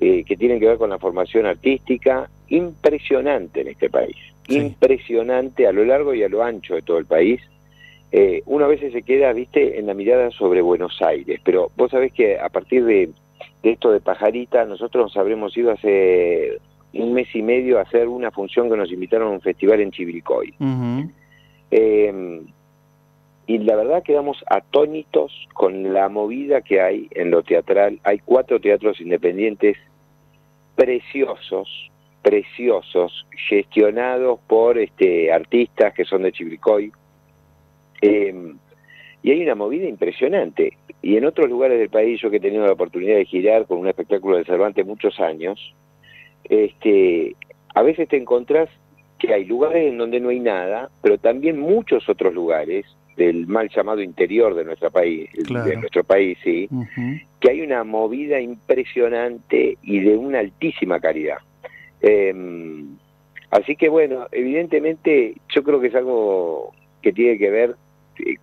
eh, que tienen que ver con la formación artística impresionante en este país, impresionante a lo largo y a lo ancho de todo el país. Eh, uno a veces se queda, viste, en la mirada sobre Buenos Aires, pero vos sabés que a partir de, esto de Pajarita, nosotros nos habremos ido hace un mes y medio a hacer una función que nos invitaron a un festival en Chivilcoy. eh, y la verdad quedamos atónitos con la movida que hay en lo teatral. Hay cuatro teatros independientes preciosos, preciosos, gestionados por este, artistas que son de Chivilcoy. Eh, y hay una movida impresionante. Y en otros lugares del país, yo que he tenido la oportunidad de girar con un espectáculo de Cervantes muchos años, este, a veces te encontrás que hay lugares en donde no hay nada, pero también muchos otros lugares del mal llamado interior de nuestro país, claro. de nuestro país, sí, uh -huh. que hay una movida impresionante y de una altísima calidad. Eh, así que bueno, evidentemente yo creo que es algo que tiene que ver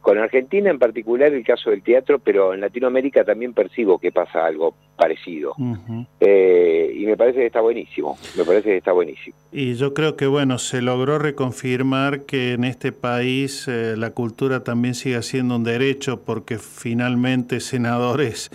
con Argentina en particular el caso del teatro, pero en Latinoamérica también percibo que pasa algo parecido. Uh -huh. eh, y me parece que está buenísimo, me parece que está buenísimo. Y yo creo que, bueno, se logró reconfirmar que en este país eh, la cultura también sigue siendo un derecho porque finalmente senadores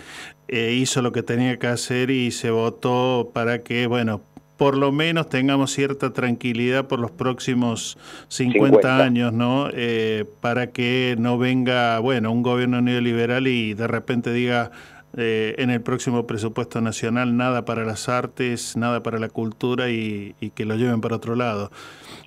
eh, hizo lo que tenía que hacer y se votó para que, bueno, por lo menos tengamos cierta tranquilidad por los próximos 50, 50. años, ¿no? Eh, para que no venga, bueno, un gobierno neoliberal y de repente diga eh, en el próximo presupuesto nacional nada para las artes, nada para la cultura y, y que lo lleven para otro lado.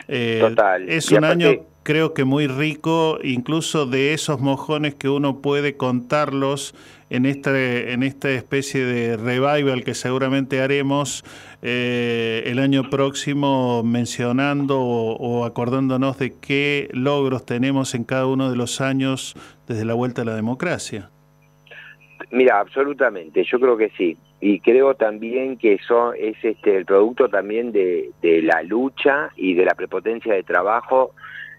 Eh, Total. Es y un aparte... año creo que muy rico, incluso de esos mojones que uno puede contarlos en esta, en esta especie de revival que seguramente haremos eh, el año próximo mencionando o, o, acordándonos de qué logros tenemos en cada uno de los años desde la vuelta a la democracia. Mira, absolutamente, yo creo que sí. Y creo también que eso es este el producto también de, de la lucha y de la prepotencia de trabajo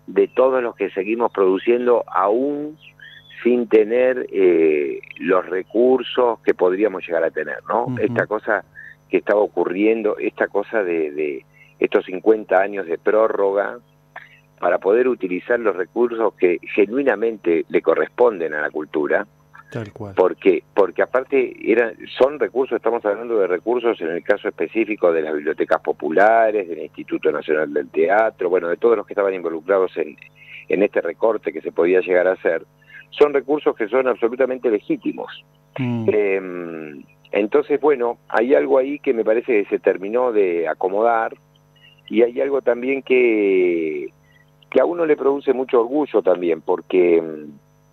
de todos los que seguimos produciendo aún sin tener eh, los recursos que podríamos llegar a tener, ¿no? Uh -huh. Esta cosa que estaba ocurriendo, esta cosa de, de, estos 50 años de prórroga para poder utilizar los recursos que genuinamente le corresponden a la cultura, Tal cual. Porque, porque aparte eran, son recursos, estamos hablando de recursos en el caso específico de las bibliotecas populares, del Instituto Nacional del Teatro, bueno, de todos los que estaban involucrados en, en este recorte que se podía llegar a hacer, son recursos que son absolutamente legítimos. Mm. Eh, entonces, bueno, hay algo ahí que me parece que se terminó de acomodar y hay algo también que, que a uno le produce mucho orgullo también, porque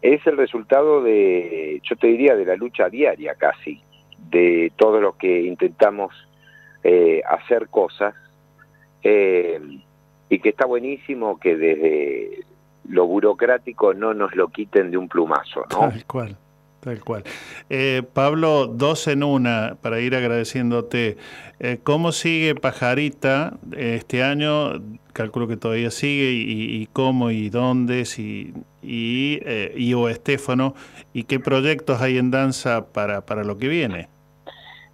es el resultado de, yo te diría, de la lucha diaria casi, de todos los que intentamos eh, hacer cosas, eh, y que está buenísimo que desde lo burocrático no nos lo quiten de un plumazo, ¿no? Tal cual. Tal cual. Eh, Pablo, dos en una, para ir agradeciéndote. Eh, ¿Cómo sigue Pajarita este año? Calculo que todavía sigue, y, y cómo y dónde, si, y, eh, y o Estefano, y qué proyectos hay en danza para, para lo que viene.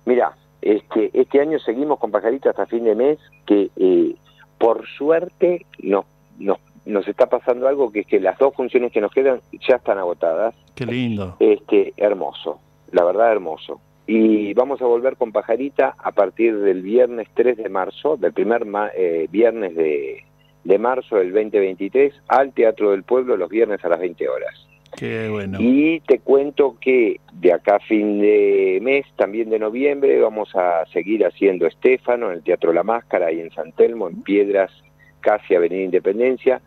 Mira, este, este año seguimos con Pajarita hasta fin de mes, que eh, por suerte nos, nos nos está pasando algo que es que las dos funciones que nos quedan ya están agotadas. Qué lindo. Este, hermoso, la verdad hermoso. Y vamos a volver con Pajarita a partir del viernes 3 de marzo, del primer eh, viernes de, de marzo del 2023 al Teatro del Pueblo los viernes a las 20 horas. Qué bueno. Y te cuento que de acá a fin de mes, también de noviembre, vamos a seguir haciendo Estéfano en el Teatro La Máscara, ahí en San Telmo, en Piedras, casi Avenida Independencia.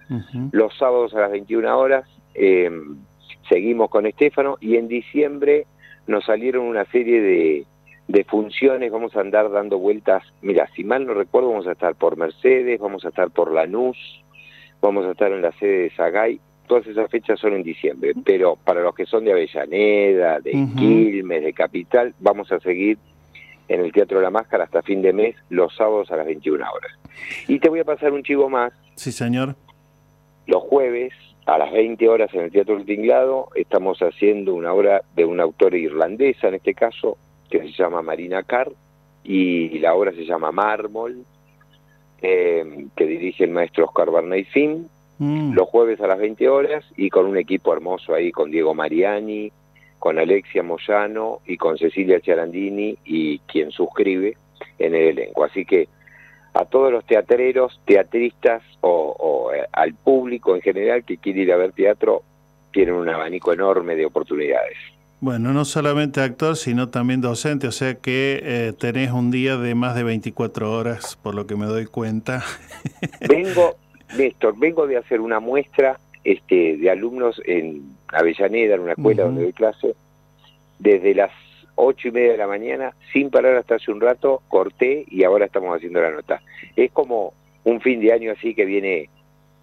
Los sábados a las 21 horas eh, seguimos con Estéfano y en diciembre nos salieron una serie de, de funciones, vamos a andar dando vueltas, mira, si mal no recuerdo, vamos a estar por Mercedes, vamos a estar por Lanús, vamos a estar en la sede de Sagay, todas esas fechas son en diciembre, pero para los que son de Avellaneda, de Quilmes, de Capital, vamos a seguir en el Teatro de la Máscara hasta fin de mes, los sábados a las 21 horas. Y te voy a pasar un chivo más. Sí, señor. Los jueves a las 20 horas en el Teatro del Tinglado estamos haciendo una obra de una autora irlandesa, en este caso, que se llama Marina Carr, y la obra se llama Mármol, eh, que dirige el maestro Oscar Barney Finn, mm. los jueves a las 20 horas, y con un equipo hermoso ahí, con Diego Mariani, con Alexia Moyano y con Cecilia Ciarandini y quien suscribe en el elenco. Así que a todos los teatreros, teatristas o, o eh, al público en general que quiere ir a ver teatro, tienen un abanico enorme de oportunidades. Bueno, no solamente actor, sino también docente, o sea que eh, tenés un día de más de 24 horas, por lo que me doy cuenta. Vengo, Néstor, vengo de hacer una muestra este, de alumnos en Avellaneda, en una escuela donde doy clase, desde las ocho y media de la mañana, sin parar hasta hace un rato, corté y ahora estamos haciendo la nota. Es como un fin de año así que viene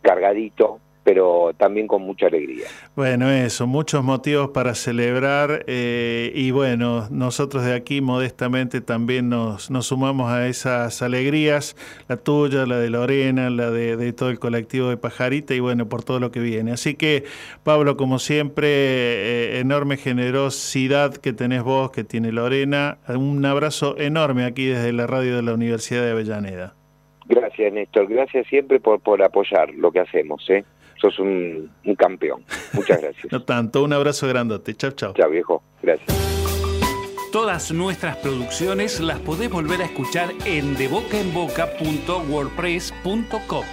cargadito, pero también con mucha alegría. Bueno, eso, muchos motivos para celebrar eh, y bueno, nosotros de aquí modestamente también nos, nos, sumamos a esas alegrías, la tuya, la de Lorena, la de, todo el colectivo de Pajarita y bueno, por todo lo que viene. Así que Pablo, como siempre, eh, enorme generosidad que tenés vos, que tiene Lorena, un abrazo enorme aquí desde la radio de la Universidad de Avellaneda. Gracias, Néstor. Gracias siempre por, por apoyar lo que hacemos. ¿eh? Sos un, campeón. Muchas gracias. no tanto, un abrazo grandote. Chao, chao. Chao, viejo. Gracias. Todas nuestras producciones las podés volver a escuchar en debocaenboca.wordpress.com.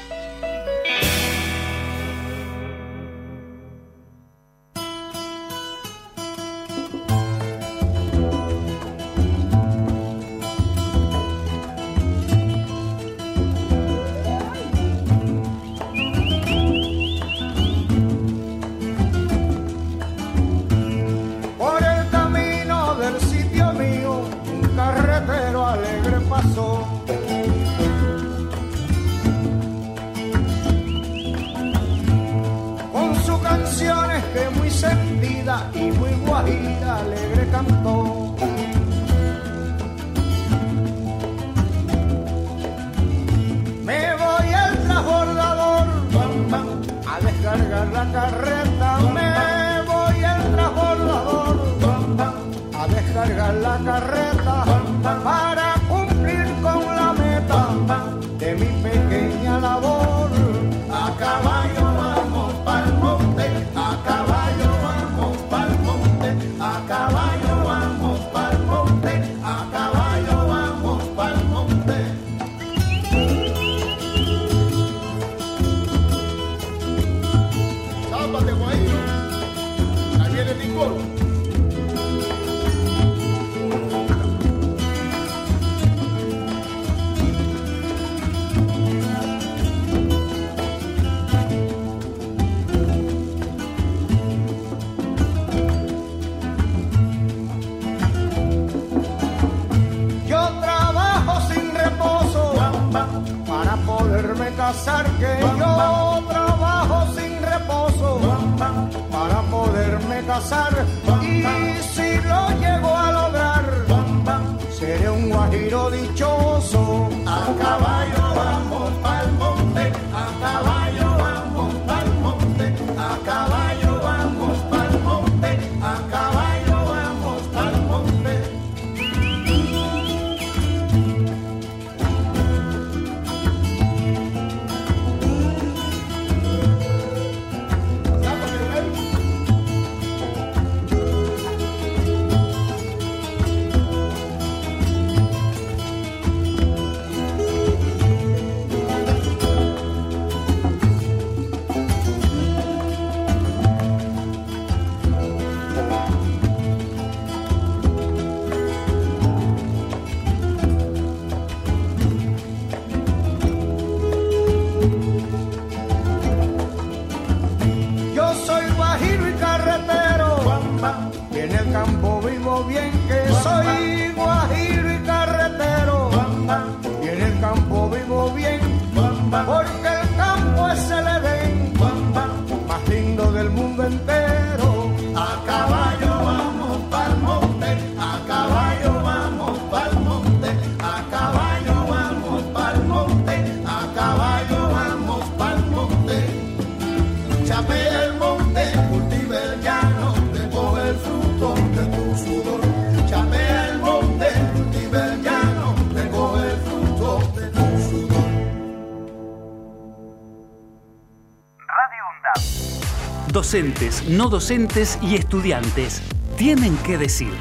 No docentes y estudiantes tienen que decir.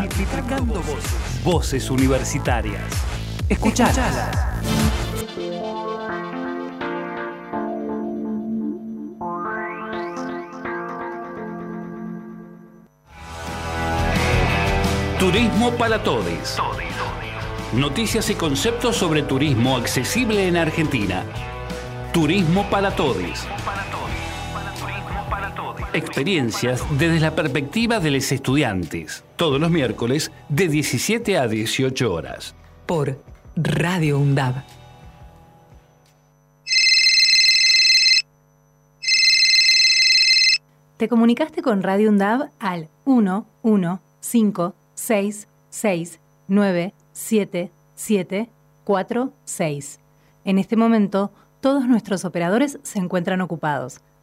Multiplicando voces. Voces universitarias. Escuchalas. Turismo para todos. Noticias y conceptos sobre turismo accesible en Argentina. Turismo para todos. Experiencias desde la perspectiva de los estudiantes. Todos los miércoles de 17 a 18 horas. Por Radio UNDAB. Te comunicaste con Radio UNDAB al 11566967746. En este momento, todos nuestros operadores se encuentran ocupados.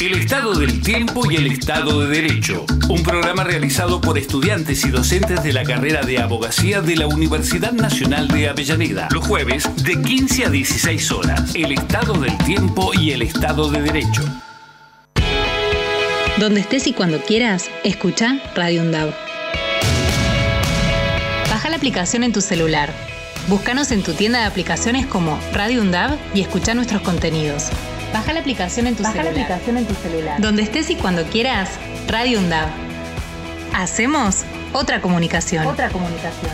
El Estado del Tiempo y el Estado de Derecho. Un programa realizado por estudiantes y docentes de la carrera de abogacía de la Universidad Nacional de Avellaneda. Los jueves de 15 a 16 horas. El Estado del Tiempo y el Estado de Derecho. Donde estés y cuando quieras, escucha Radio UNDAB. Baja la aplicación en tu celular. Búscanos en tu tienda de aplicaciones como Radio UNDAB y escucha nuestros contenidos. Baja la aplicación en tu Baja la celular. aplicación en tu celular. Donde estés y cuando quieras, Radio UNDAB. Hacemos otra comunicación. Otra comunicación.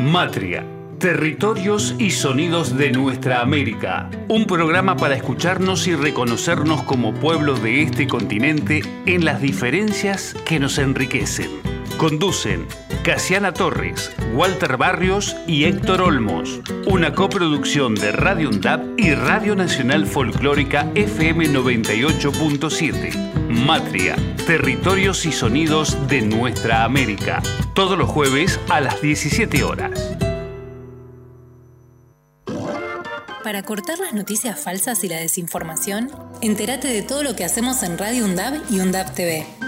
Matria. Territorios y sonidos de nuestra América. Un programa para escucharnos y reconocernos como pueblo de este continente en las diferencias que nos enriquecen. Conducen Casiana Torres, Walter Barrios y Héctor Olmos. Una coproducción de Radio UNDAP y Radio Nacional Folclórica FM 98.7. Matria, territorios y sonidos de nuestra América. Todos los jueves a las 17 horas. Para cortar las noticias falsas y la desinformación, entérate de todo lo que hacemos en Radio UNDAB y UNDAB TV.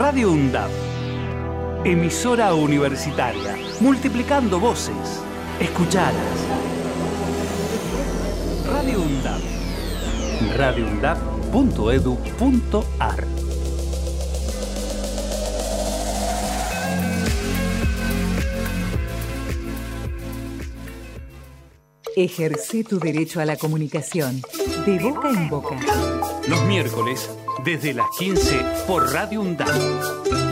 Radio UNDAP. Emisora universitaria. Multiplicando voces. Escuchadas. Radio UNDAP. radioundap.edu.ar Ejerce tu derecho a la comunicación. De boca en boca. Los miércoles, desde las 15, por Radio UNDAP.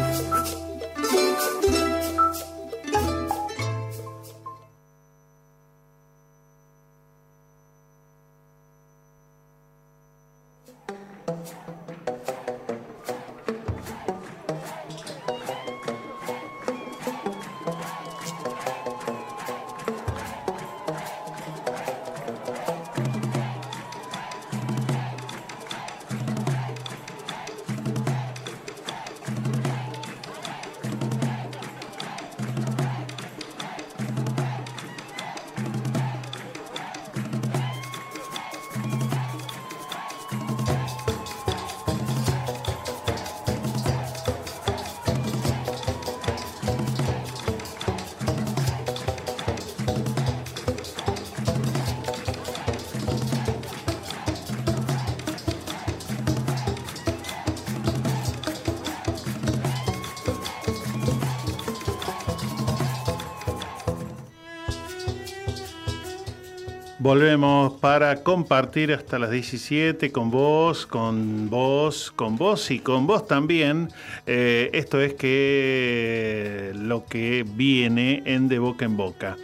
Volvemos para compartir hasta las 17 con vos, con vos, con vos y con vos también. Eh, esto es que lo que viene en De Boca en Boca.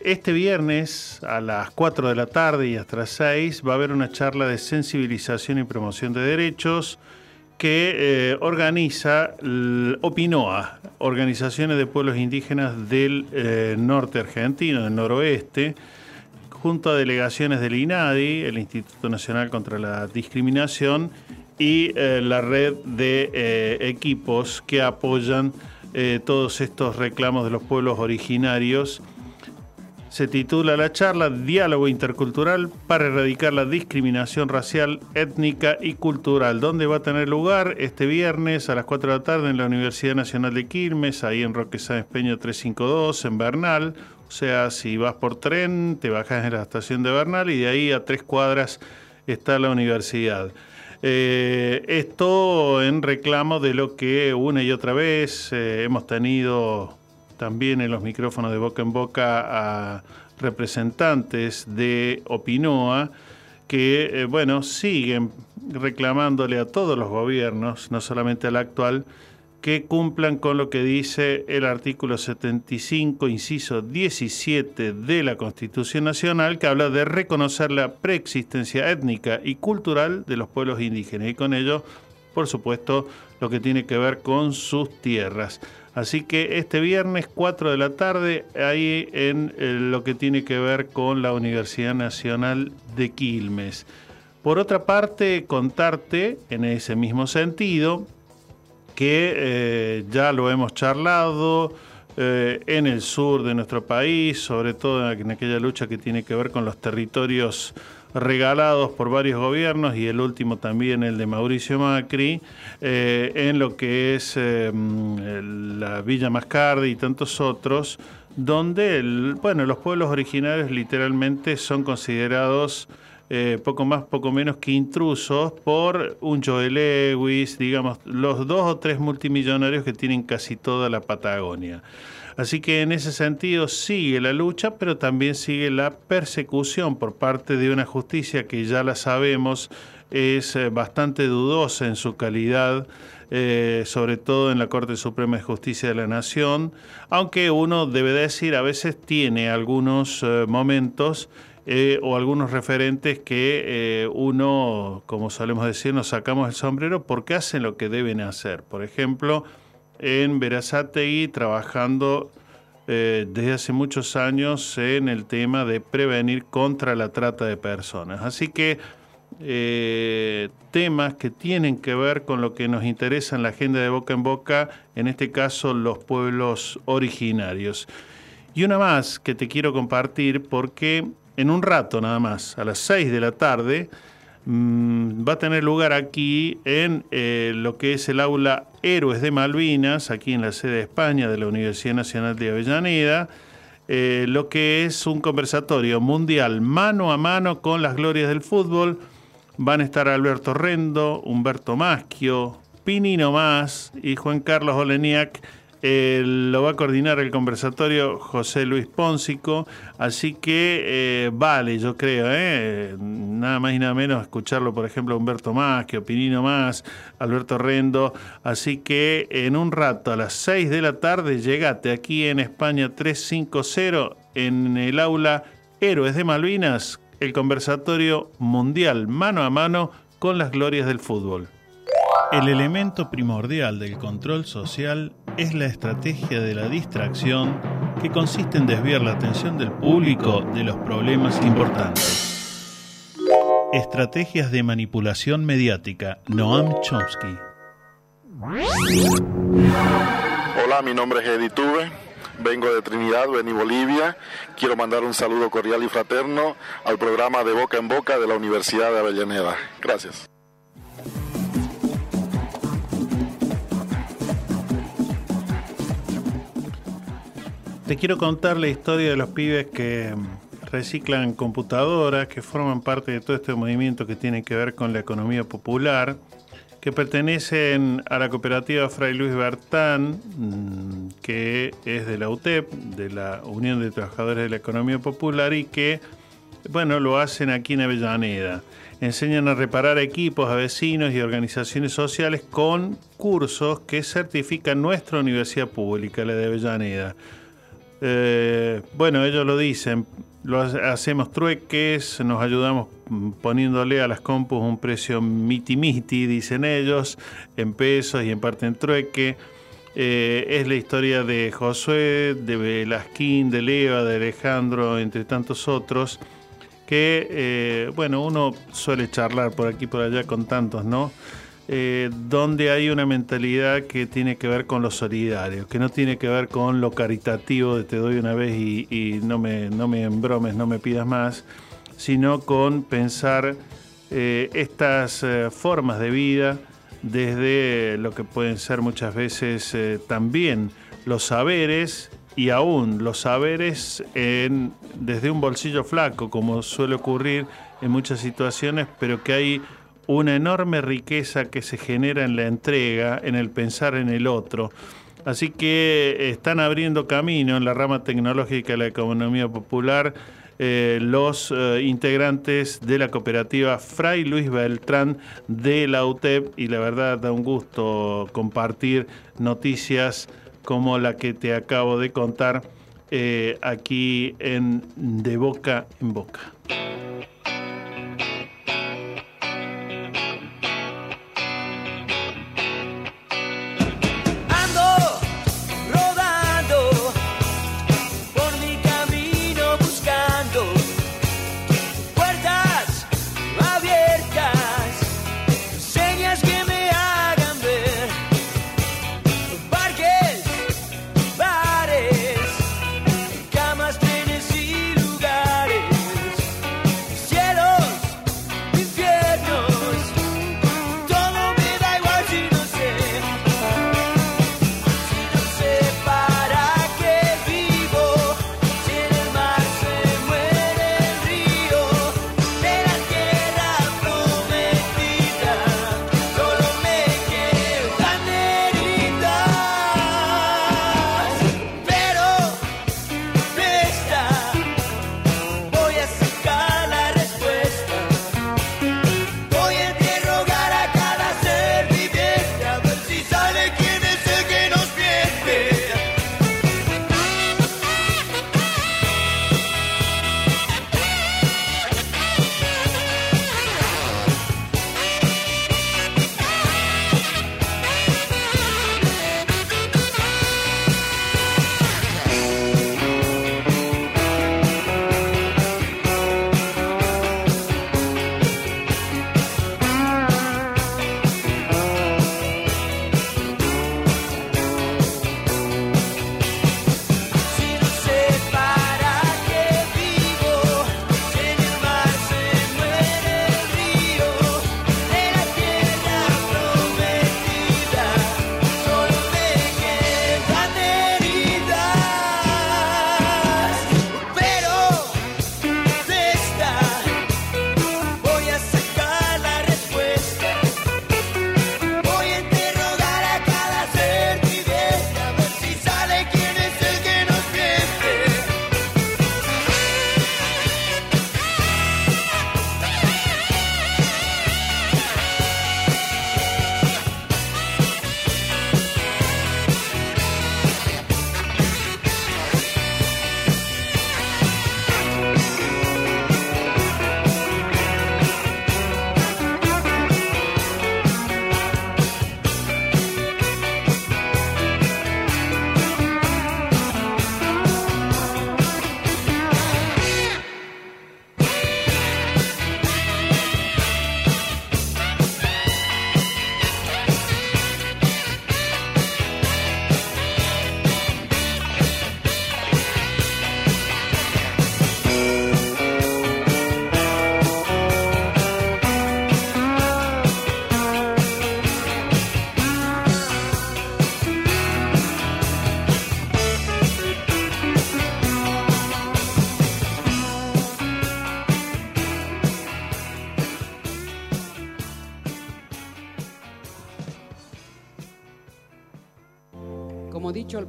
Este viernes a las 4 de la tarde y hasta las 6 va a haber una charla de sensibilización y promoción de derechos que eh, organiza OPINOA, Organizaciones de Pueblos Indígenas del eh, Norte Argentino, del Noroeste, junto a delegaciones del INADI, el Instituto Nacional contra la Discriminación, y eh, la red de equipos que apoyan todos estos reclamos de los pueblos originarios se titula la charla Diálogo Intercultural para erradicar la discriminación racial, étnica y cultural, donde va a tener lugar este viernes a las 4 de la tarde en la Universidad Nacional de Quilmes, ahí en Roque Sáenz Peña 352, en Bernal. Sea, si vas por tren, te bajas en la estación de Bernal y de ahí a tres cuadras está la universidad. Eh, esto en reclamo de lo que una y otra vez eh, hemos tenido también en los micrófonos de boca en boca a representantes de Opinoa que, eh, bueno, siguen reclamándole a todos los gobiernos, no solamente al actual, que cumplan con lo que dice el artículo 75, inciso 17 de la Constitución Nacional, que habla de reconocer la preexistencia étnica y cultural de los pueblos indígenas y con ello, por supuesto, lo que tiene que ver con sus tierras. Así que este viernes 4 de la tarde, ahí en eh, lo que tiene que ver con la Universidad Nacional de Quilmes. Por otra parte, contarte en ese mismo sentido que eh, ya lo hemos charlado eh, en el sur de nuestro país, sobre todo en aquella lucha que tiene que ver con los territorios regalados por varios gobiernos y el último también el de Mauricio Macri, eh, en lo que es eh, la Villa Mascardi y tantos otros, donde bueno, los pueblos originarios literalmente son considerados eh, poco más, poco menos que intrusos por un Joel Lewis, digamos, los dos o tres multimillonarios que tienen casi toda la Patagonia. Así que en ese sentido sigue la lucha, pero también sigue la persecución por parte de una justicia que ya la sabemos es eh, bastante dudosa en su calidad, eh, sobre todo en la Corte Suprema de Justicia de la Nación, aunque uno debe decir a veces tiene algunos momentos o algunos referentes que uno, como solemos decir, nos sacamos el sombrero porque hacen lo que deben hacer. Por ejemplo, en Verazategui trabajando eh, desde hace muchos años en el tema de prevenir contra la trata de personas. Así que eh, temas que tienen que ver con lo que nos interesa en la agenda de boca en boca, en este caso los pueblos originarios. Y una más que te quiero compartir porque en un rato nada más, a las 6 de la tarde, Mm, va a tener lugar aquí en eh, lo que es el aula Héroes de Malvinas, aquí en la sede de España de la Universidad Nacional de Avellaneda, eh, lo que es un conversatorio mundial mano a mano con las glorias del fútbol. Van a estar Alberto Rendo, Humberto Maschio, Pinino Más y Juan Carlos Oleniak lo va a coordinar el conversatorio José Luis Pónsico, así que eh, vale, yo creo, eh, nada más y nada menos escucharlo, por ejemplo, Humberto Más, que Opinino Más, Alberto Rendo, así que en un rato, a las 6 de la tarde, llegate aquí en España 350 en el aula Héroes de Malvinas, el conversatorio mundial mano a mano con las glorias del fútbol. El elemento primordial del control social es la estrategia de la distracción que consiste en desviar la atención del público de los problemas importantes. Estrategias de manipulación mediática. Noam Chomsky. Hola, mi nombre es Eddie Tuve. Vengo de Trinidad, Beni, Bolivia. Quiero mandar un saludo cordial y fraterno al programa de Boca en Boca de la Universidad de Avellaneda. Gracias. Te quiero contar la historia de los pibes que reciclan computadoras, que forman parte de todo este movimiento que tiene que ver con la economía popular, que pertenecen a la cooperativa Fray Luis Bertán, mm, que es de la UTEP, de la Unión de Trabajadores de la Economía Popular, y que bueno, lo hacen aquí en Avellaneda. Enseñan a reparar equipos a vecinos y organizaciones sociales con cursos que certifica nuestra universidad pública, la de Avellaneda. Eh, bueno, ellos lo dicen, lo hacemos trueques, nos ayudamos poniéndole a las compus un precio miti miti, dicen ellos, en pesos y en parte en trueque. Eh, es la historia de Josué, de Velasquín, de Leva, de Alejandro, entre tantos otros, que, eh, bueno, uno suele charlar por aquí y por allá con tantos, ¿no? Eh, donde hay una mentalidad que tiene que ver con lo solidario, que no tiene que ver con lo caritativo de te doy una vez y, no, me, no me embromes, no me pidas más, sino con pensar estas formas de vida desde lo que pueden ser muchas veces eh, también los saberes y aún los saberes desde un bolsillo flaco, como suele ocurrir en muchas situaciones, pero que hay una enorme riqueza que se genera en la entrega, en el pensar en el otro. Así que están abriendo camino en la rama tecnológica de la economía popular eh, los eh, integrantes de la cooperativa Fray Luis Beltrán de la UTEP y la verdad da un gusto compartir noticias como la que te acabo de contar eh, aquí en De Boca en Boca.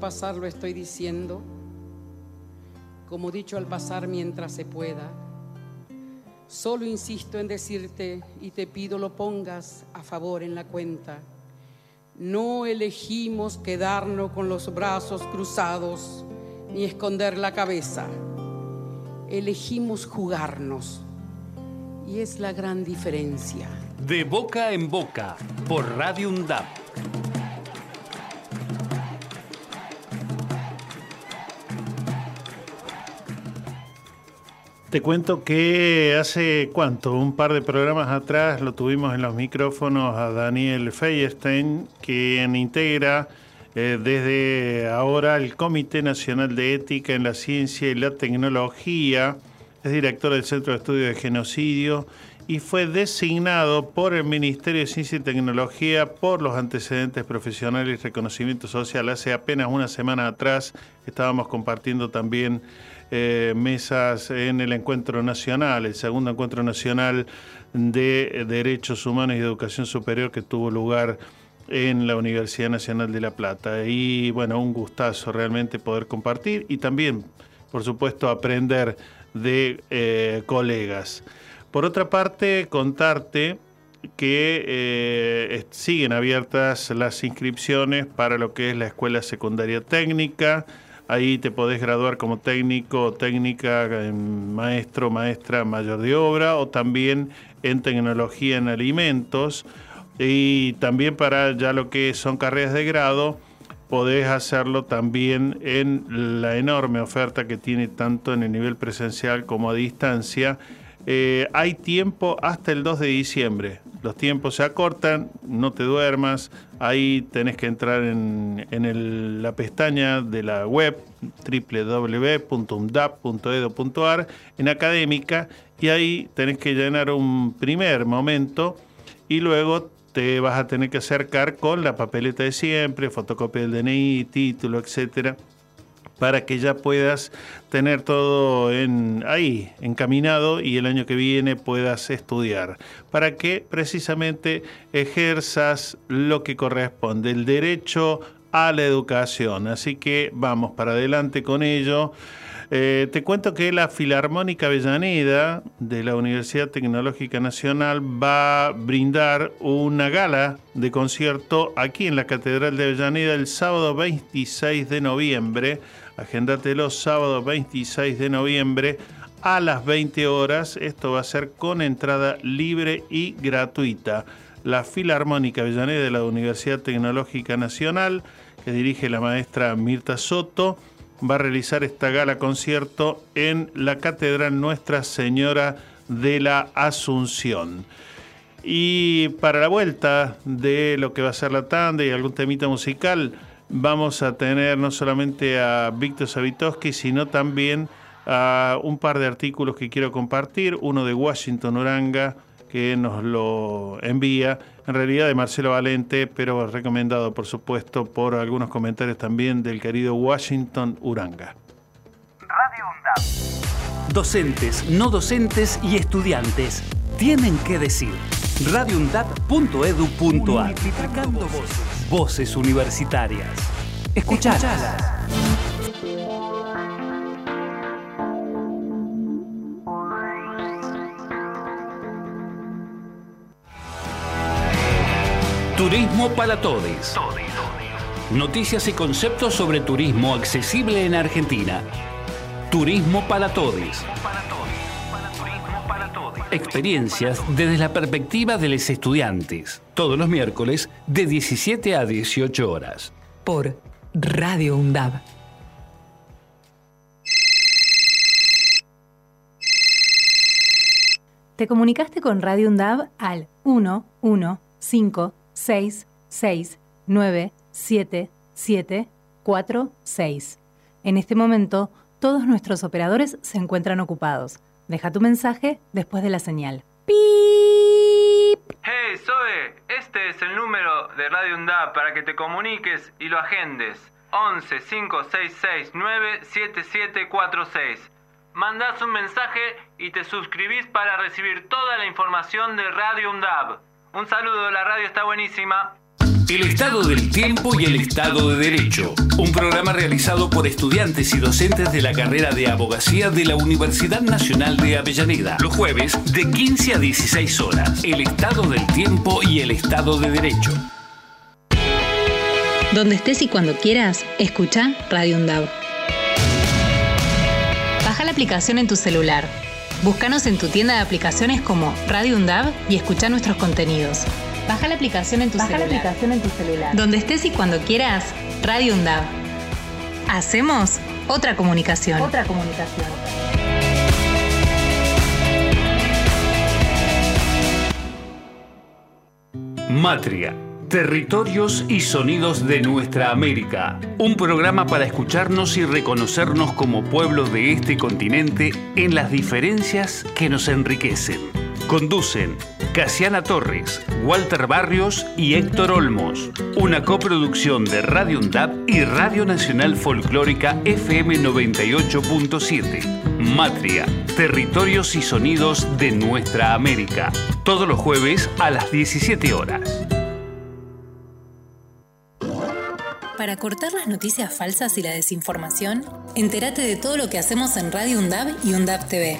Pasar lo estoy diciendo, como dicho al pasar mientras se pueda, Solo insisto en decirte y te pido lo pongas a favor en la cuenta. No elegimos quedarnos con los brazos cruzados ni esconder la cabeza. Elegimos jugarnos. Y es la gran diferencia. De boca en boca, por Radio UNDAP. Te cuento que hace cuánto, un par de programas atrás lo tuvimos en los micrófonos a Daniel Feierstein, quien integra eh, desde ahora el Comité Nacional de Ética en la Ciencia y la Tecnología, es director del Centro de Estudios de Genocidio y fue designado por el Ministerio de Ciencia y Tecnología por los antecedentes profesionales y reconocimiento social. Hace apenas una semana atrás estábamos compartiendo también eh, mesas en el encuentro nacional, el segundo encuentro nacional de Derechos Humanos y Educación Superior que tuvo lugar en la Universidad Nacional de La Plata. Y bueno, un gustazo realmente poder compartir y también, por supuesto, aprender de eh, colegas. Por otra parte, contarte que eh, siguen abiertas las inscripciones para lo que es la Escuela Secundaria Técnica. Ahí te podés graduar como técnico técnica, en maestro, maestra mayor de obra o también en tecnología en alimentos. Y también para ya lo que son carreras de grado, podés hacerlo también en la enorme oferta que tiene tanto en el nivel presencial como a distancia. Eh, hay tiempo hasta el 2 de diciembre. Los tiempos se acortan, no te duermas. Ahí tenés que entrar en, la pestaña de la web www.umdap.edu.ar en académica y ahí tenés que llenar un primer momento y luego te vas a tener que acercar con la papeleta de siempre, fotocopia del DNI, título, etcétera, para que ya puedas tener todo en, ahí, encaminado y el año que viene puedas estudiar, para que precisamente ejerzas lo que corresponde, el derecho a la educación. Así que vamos para adelante con ello. Eh, te cuento que la Filarmónica Avellaneda de la Universidad Tecnológica Nacional va a brindar una gala de concierto aquí en la Catedral de Avellaneda el sábado 26 de noviembre. Agéndatelo, sábado 26 de noviembre a las 20 horas. Esto va a ser con entrada libre y gratuita. La Filarmónica Avellaneda de la Universidad Tecnológica Nacional, que dirige la maestra Mirta Soto, va a realizar esta gala concierto en la Catedral Nuestra Señora de la Asunción. Y para la vuelta de lo que va a ser la tanda y algún temita musical, vamos a tener no solamente a Víctor Savitoski, sino también a un par de artículos que quiero compartir, uno de Washington Uranga, que nos lo envía, en realidad de Marcelo Valente, pero recomendado por supuesto por algunos comentarios también del querido Washington Uranga. Radio UNDAP. Docentes, no docentes y estudiantes tienen que decir. radioundap.edu.ar Multiplicando voces. Voces universitarias. Escuchalas. Turismo para todos. Noticias y conceptos sobre turismo accesible en Argentina. Turismo para todos. Experiencias desde la perspectiva de los estudiantes. Todos los miércoles de 17 a 18 horas. Por Radio UNDAB. Te comunicaste con Radio UNDAB al 115 6, 6, 9, 7, 7, 4, 6. En este momento, todos nuestros operadores se encuentran ocupados. Deja tu mensaje después de la señal. ¡Pip! Hey, Zoe, este es el número de Radio UNDAP para que te comuniques y lo agendes. 11 566 97746. Mandás un mensaje y te suscribís para recibir toda la información de Radio UNDAB. Un saludo, la radio está buenísima. El estado del tiempo y el estado de derecho. Un programa realizado por estudiantes y docentes de la carrera de abogacía de la Universidad Nacional de Avellaneda. Los jueves de 15 a 16 horas. El estado del tiempo y el estado de derecho. Donde estés y cuando quieras, escucha Radio UNDAV. Baja la aplicación en tu celular. Búscanos en tu tienda de aplicaciones como Radio UNDAV y escucha nuestros contenidos. Baja la aplicación en tu Baja la celular. aplicación en tu celular. Donde estés y cuando quieras, Radio UNDAV. Hacemos otra comunicación. Otra comunicación. Matria. Territorios y sonidos de nuestra América. Un programa para escucharnos y reconocernos como pueblos de este continente en las diferencias que nos enriquecen. Conducen Casiana Torres, Walter Barrios y Héctor Olmos. Una coproducción de Radio UNDAP y Radio Nacional Folclórica FM 98.7. Matria, territorios y sonidos de nuestra América. Todos los jueves a las 17 horas. Para cortar las noticias falsas y la desinformación, entérate de todo lo que hacemos en Radio UNDAB y UNDAB TV.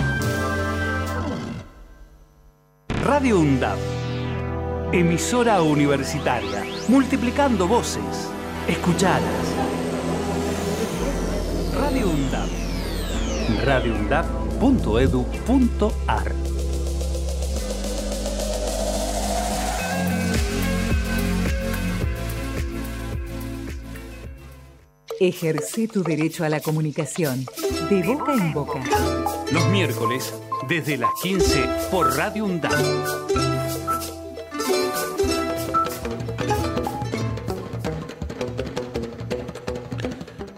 Radio UNDAP. Emisora universitaria. Multiplicando voces. Escuchadas. Radio UNDAP. radioundap.edu.ar Ejerce tu derecho a la comunicación. De boca en boca. Los miércoles, desde las 15, por Radio UNDAP.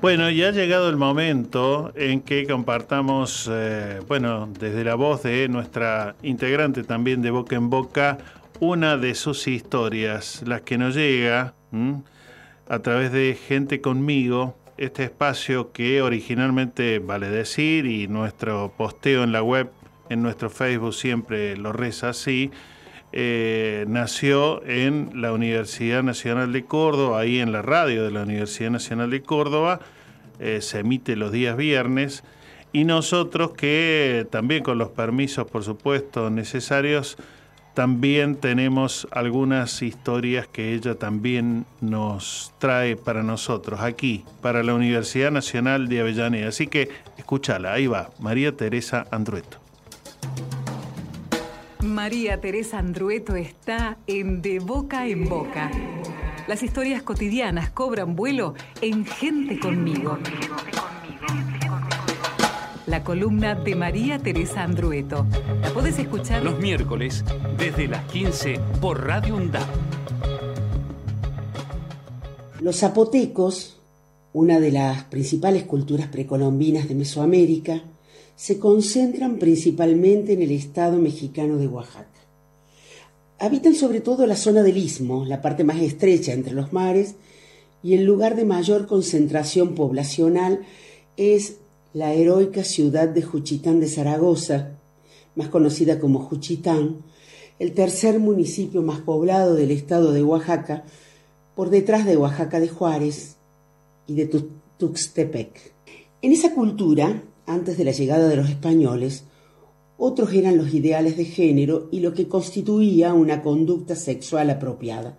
Bueno, ya ha llegado el momento en que compartamos, eh, bueno, desde la voz de nuestra integrante también de Boca en Boca, una de sus historias, las que nos llega a través de Gente conmigo, este espacio que originalmente, vale decir, y nuestro posteo en la web, en nuestro Facebook siempre lo reza así, eh, nació en la Universidad Nacional de Córdoba, ahí en la radio de la Universidad Nacional de Córdoba, eh, se emite los días viernes, y nosotros que también con los permisos, por supuesto, necesarios, también tenemos algunas historias que ella también nos trae para nosotros, aquí, para la Universidad Nacional de Avellaneda. Así que escúchala, ahí va, María Teresa Andrueto. María Teresa Andrueto está en De Boca en Boca. Las historias cotidianas cobran vuelo en Gente conmigo. La columna de María Teresa Andrueto. La puedes escuchar Los miércoles, desde las 15, por Radio UNDAP. Los zapotecos, una de las principales culturas precolombinas de Mesoamérica, se concentran principalmente en el estado mexicano de Oaxaca. Habitan sobre todo la zona del istmo, la parte más estrecha entre los mares, y el lugar de mayor concentración poblacional es la heroica ciudad de Juchitán de Zaragoza, más conocida como Juchitán, el tercer municipio más poblado del estado de Oaxaca, por detrás de Oaxaca de Juárez y de Tu- Tuxtepec. En esa cultura, antes de la llegada de los españoles, otros eran los ideales de género y lo que constituía una conducta sexual apropiada.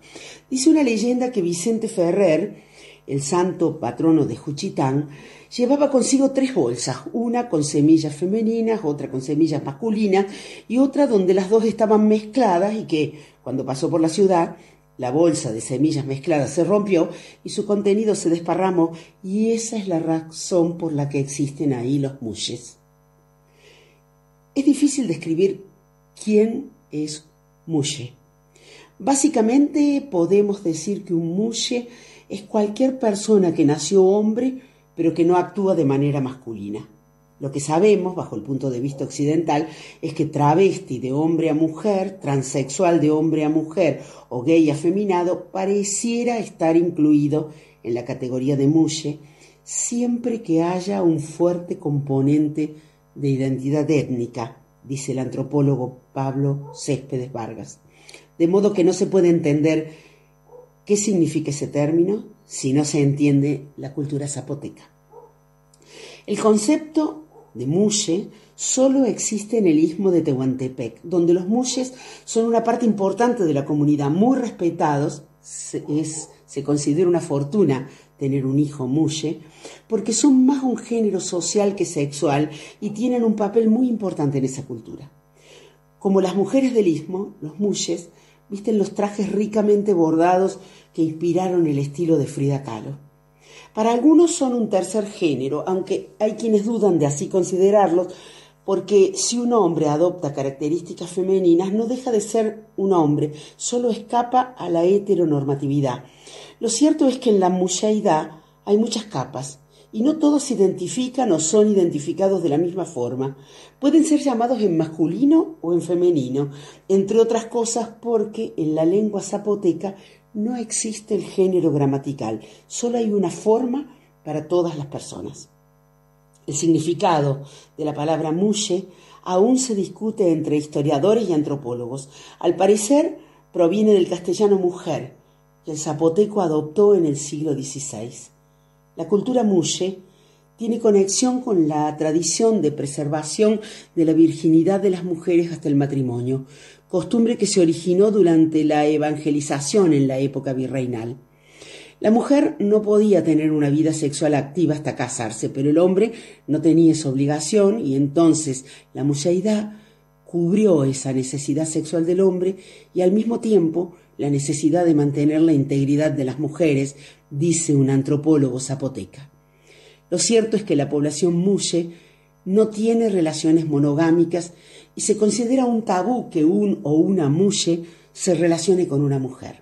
Dice una leyenda que Vicente Ferrer, el santo patrono de Juchitán, llevaba consigo tres bolsas, una con semillas femeninas, otra con semillas masculinas y otra donde las dos estaban mezcladas y que, cuando pasó por la ciudad, la bolsa de semillas mezcladas se rompió y su contenido se desparramó y esa es la razón por la que existen ahí los mushes. Es difícil describir quién es Mushe. Básicamente podemos decir que un mulle es cualquier persona que nació hombre pero que no actúa de manera masculina. Lo que sabemos, bajo el punto de vista occidental, es que travesti de hombre a mujer, transexual de hombre a mujer o gay afeminado pareciera estar incluido en la categoría de mulle siempre que haya un fuerte componente de identidad étnica, dice el antropólogo Pablo Céspedes Vargas. De modo que no se puede entender qué significa ese término si no se entiende la cultura zapoteca. El concepto de mulle solo existe en el istmo de Tehuantepec, donde los mulles son una parte importante de la comunidad, muy respetados, se, considera una fortuna tener un hijo mulle, porque son más un género social que sexual y tienen un papel muy importante en esa cultura. Como las mujeres del istmo, los mulles visten los trajes ricamente bordados que inspiraron el estilo de Frida Kahlo. Para algunos son un tercer género, aunque hay quienes dudan de así considerarlos, porque si un hombre adopta características femeninas no deja de ser un hombre, solo escapa a la heteronormatividad. Lo cierto es que en la mushaidad hay muchas capas, y no todos se identifican o son identificados de la misma forma. Pueden ser llamados en masculino o en femenino, entre otras cosas porque en la lengua zapoteca no existe el género gramatical, solo hay una forma para todas las personas. El significado de la palabra mushe aún se discute entre historiadores y antropólogos. Al parecer proviene del castellano mujer, que el zapoteco adoptó en el siglo XVI. La cultura mushe tiene conexión con la tradición de preservación de la virginidad de las mujeres hasta el matrimonio, costumbre que se originó durante la evangelización en la época virreinal. La mujer no podía tener una vida sexual activa hasta casarse, pero el hombre no tenía esa obligación y entonces la musaidad cubrió esa necesidad sexual del hombre y al mismo tiempo la necesidad de mantener la integridad de las mujeres, dice un antropólogo zapoteca. Lo cierto es que la población mushe no tiene relaciones monogámicas y se considera un tabú que un o una mushe se relacione con una mujer.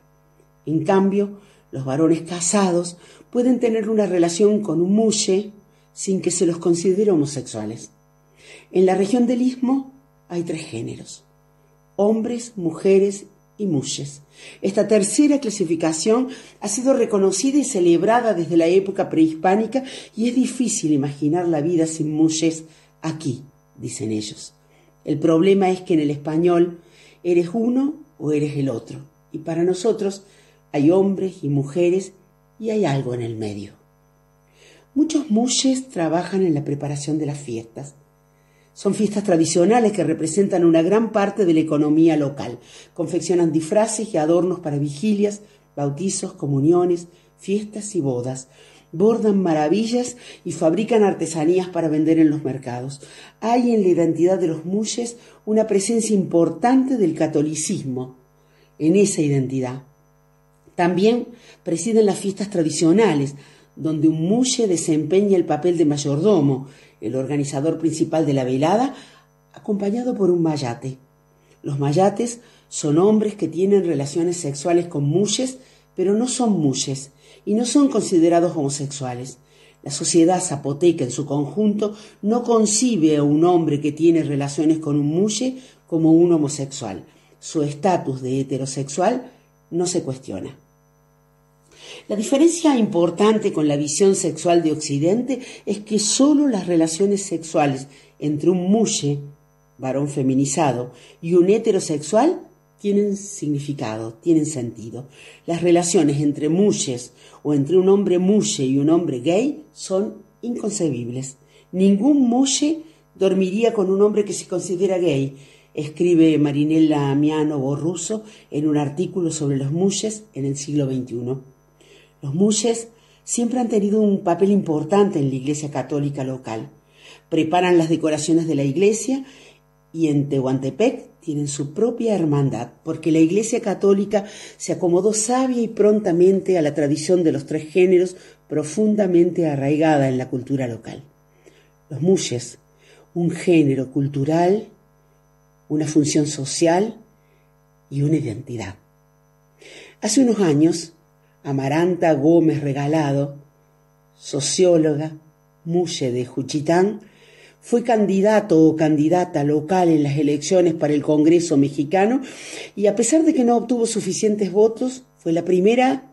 En cambio, los varones casados pueden tener una relación con un mushe sin que se los considere homosexuales. En la región del Istmo hay tres géneros, hombres, mujeres y mushes. Esta tercera clasificación ha sido reconocida y celebrada desde la época prehispánica y es difícil imaginar la vida sin mushes aquí, dicen ellos. El problema es que en el español eres uno o eres el otro. Y para nosotros hay hombres y mujeres y hay algo en el medio. Muchos mushes trabajan en la preparación de las fiestas. Son fiestas tradicionales que representan una gran parte de la economía local. Confeccionan disfraces y adornos para vigilias, bautizos, comuniones, fiestas y bodas bordan maravillas y fabrican artesanías para vender en los mercados. Hay en la identidad de los mulles una presencia importante del catolicismo en esa identidad. También presiden las fiestas tradicionales, donde un mulle desempeña el papel de mayordomo, el organizador principal de la velada, acompañado por un mayate. Los mayates son hombres que tienen relaciones sexuales con mulles, pero no son mulles, y no son considerados homosexuales. La sociedad zapoteca en su conjunto no concibe a un hombre que tiene relaciones con un mulle como un homosexual. Su estatus de heterosexual no se cuestiona. La diferencia importante con la visión sexual de Occidente es que sólo las relaciones sexuales entre un mulle, varón feminizado, y un heterosexual tienen significado, tienen sentido. Las relaciones entre mulles o entre un hombre mulle y un hombre gay son inconcebibles. Ningún mulle dormiría con un hombre que se considera gay, escribe Marinella Miano Borruso en un artículo sobre los mulles en el siglo XXI. Los mulles siempre han tenido un papel importante en la Iglesia Católica local. Preparan las decoraciones de la iglesia y en Tehuantepec tienen su propia hermandad, porque la Iglesia Católica se acomodó sabia y prontamente a la tradición de los tres géneros profundamente arraigada en la cultura local. Los mushes, un género cultural, una función social y una identidad. Hace unos años, Amaranta Gómez Regalado, socióloga, mulle de Juchitán, fue candidato o candidata local en las elecciones para el Congreso mexicano y a pesar de que no obtuvo suficientes votos, fue la primera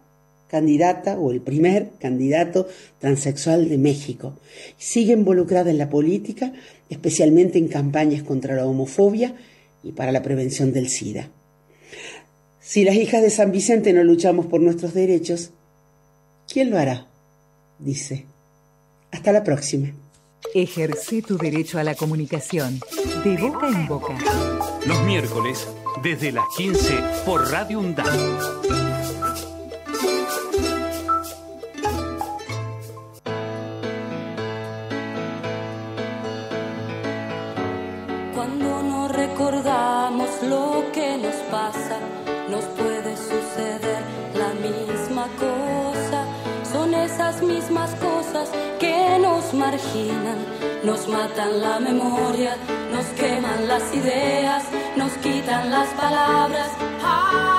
candidata o el primer candidato transexual de México. Sigue involucrada en la política, especialmente en campañas contra la homofobia y para la prevención del SIDA. Si las hijas de San Vicente no luchamos por nuestros derechos, ¿quién lo hará? Dice. Hasta la próxima. Ejerce tu derecho a la comunicación de boca en boca. Los miércoles, desde las 15 por Radio UNDAD. Cuando no recordamos lo que nos pasa, nos marginan, nos matan la memoria, nos queman las ideas, nos quitan las palabras. Ah,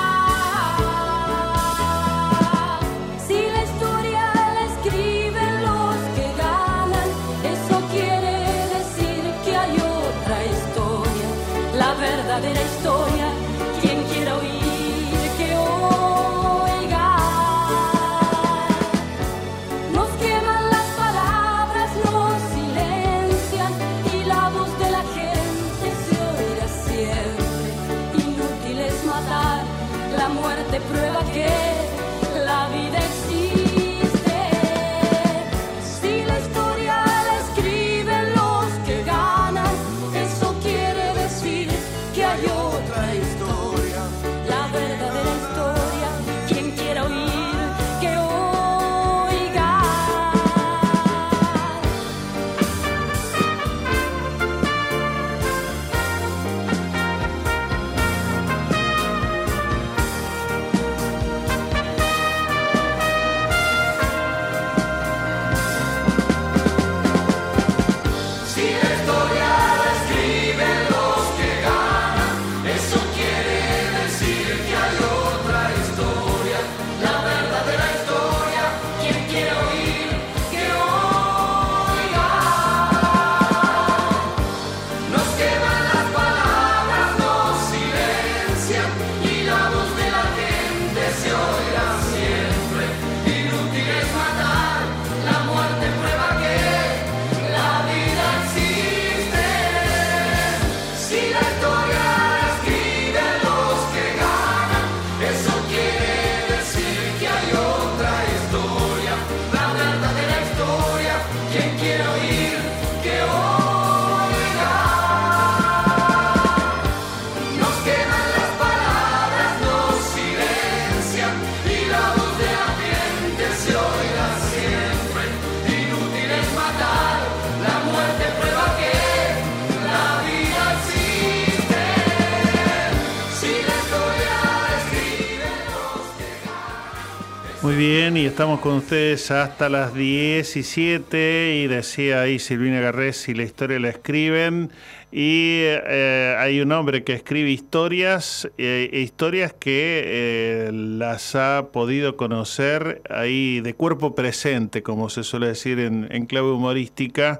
y estamos con ustedes hasta las 17 y decía ahí Silvina Garrés, si la historia la escriben. Y eh, hay un hombre que escribe historias, eh, historias que eh, las ha podido conocer ahí de cuerpo presente, como se suele decir en, en clave humorística,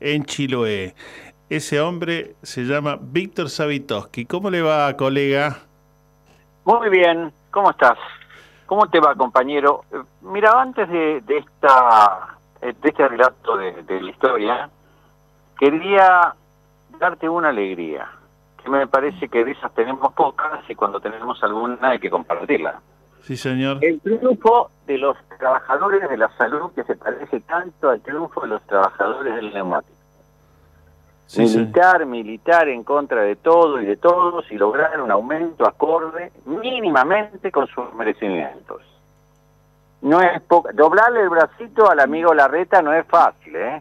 en Chiloé. Ese hombre se llama Víctor Savitoski. ¿Cómo le va, colega? Muy bien, ¿cómo estás? ¿Cómo te va, compañero? Mira, antes de, de esta de este relato de, de la historia, quería darte una alegría, que me parece que de esas tenemos pocas y cuando tenemos alguna hay que compartirla. Sí, señor. El triunfo de los trabajadores de la salud que se parece tanto al triunfo de los trabajadores del neumático. Sí, sí. militar, militar en contra de todo y de todos y lograr un aumento acorde mínimamente con sus merecimientos. No es po- doblarle el bracito al amigo Larreta no es fácil, ¿eh?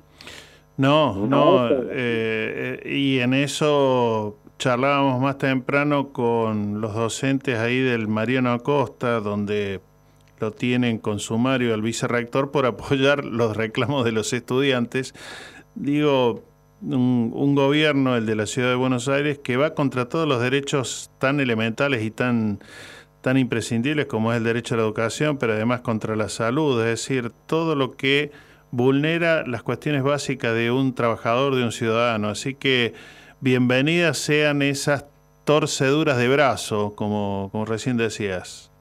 No, no, eh, y en eso charlábamos más temprano con los docentes ahí del Mariano Acosta, donde lo tienen con sumario al vicerrector por apoyar los reclamos de los estudiantes. Digo, un, un gobierno, el de la ciudad de Buenos Aires, que va contra todos los derechos tan elementales y tan, tan imprescindibles como es el derecho a la educación, pero además contra la salud, es decir, todo lo que vulnera las cuestiones básicas de un trabajador, de un ciudadano. Así que bienvenidas sean esas torceduras de brazo, como, como recién decías.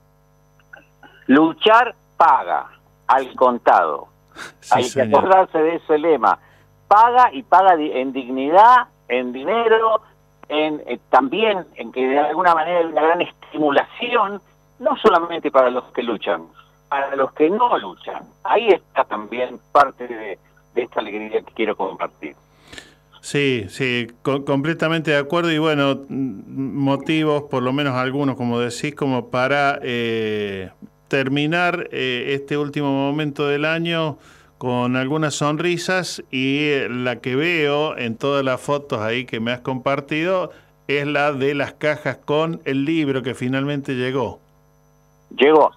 Luchar paga, al contado. Sí, Hay que acordarse de ese lema. Paga y paga en dignidad, en dinero, en eh, también en que de alguna manera hay una gran estimulación, no solamente para los que luchan, para los que no luchan. Ahí está también parte de, de esta alegría que quiero compartir. Sí, sí, co- completamente de acuerdo y bueno, motivos, por lo menos algunos, como decís, como para eh, terminar eh, este último momento del año con algunas sonrisas y eh, la que veo en todas las fotos ahí que me has compartido es la de las cajas con el libro que finalmente llegó. Llegó.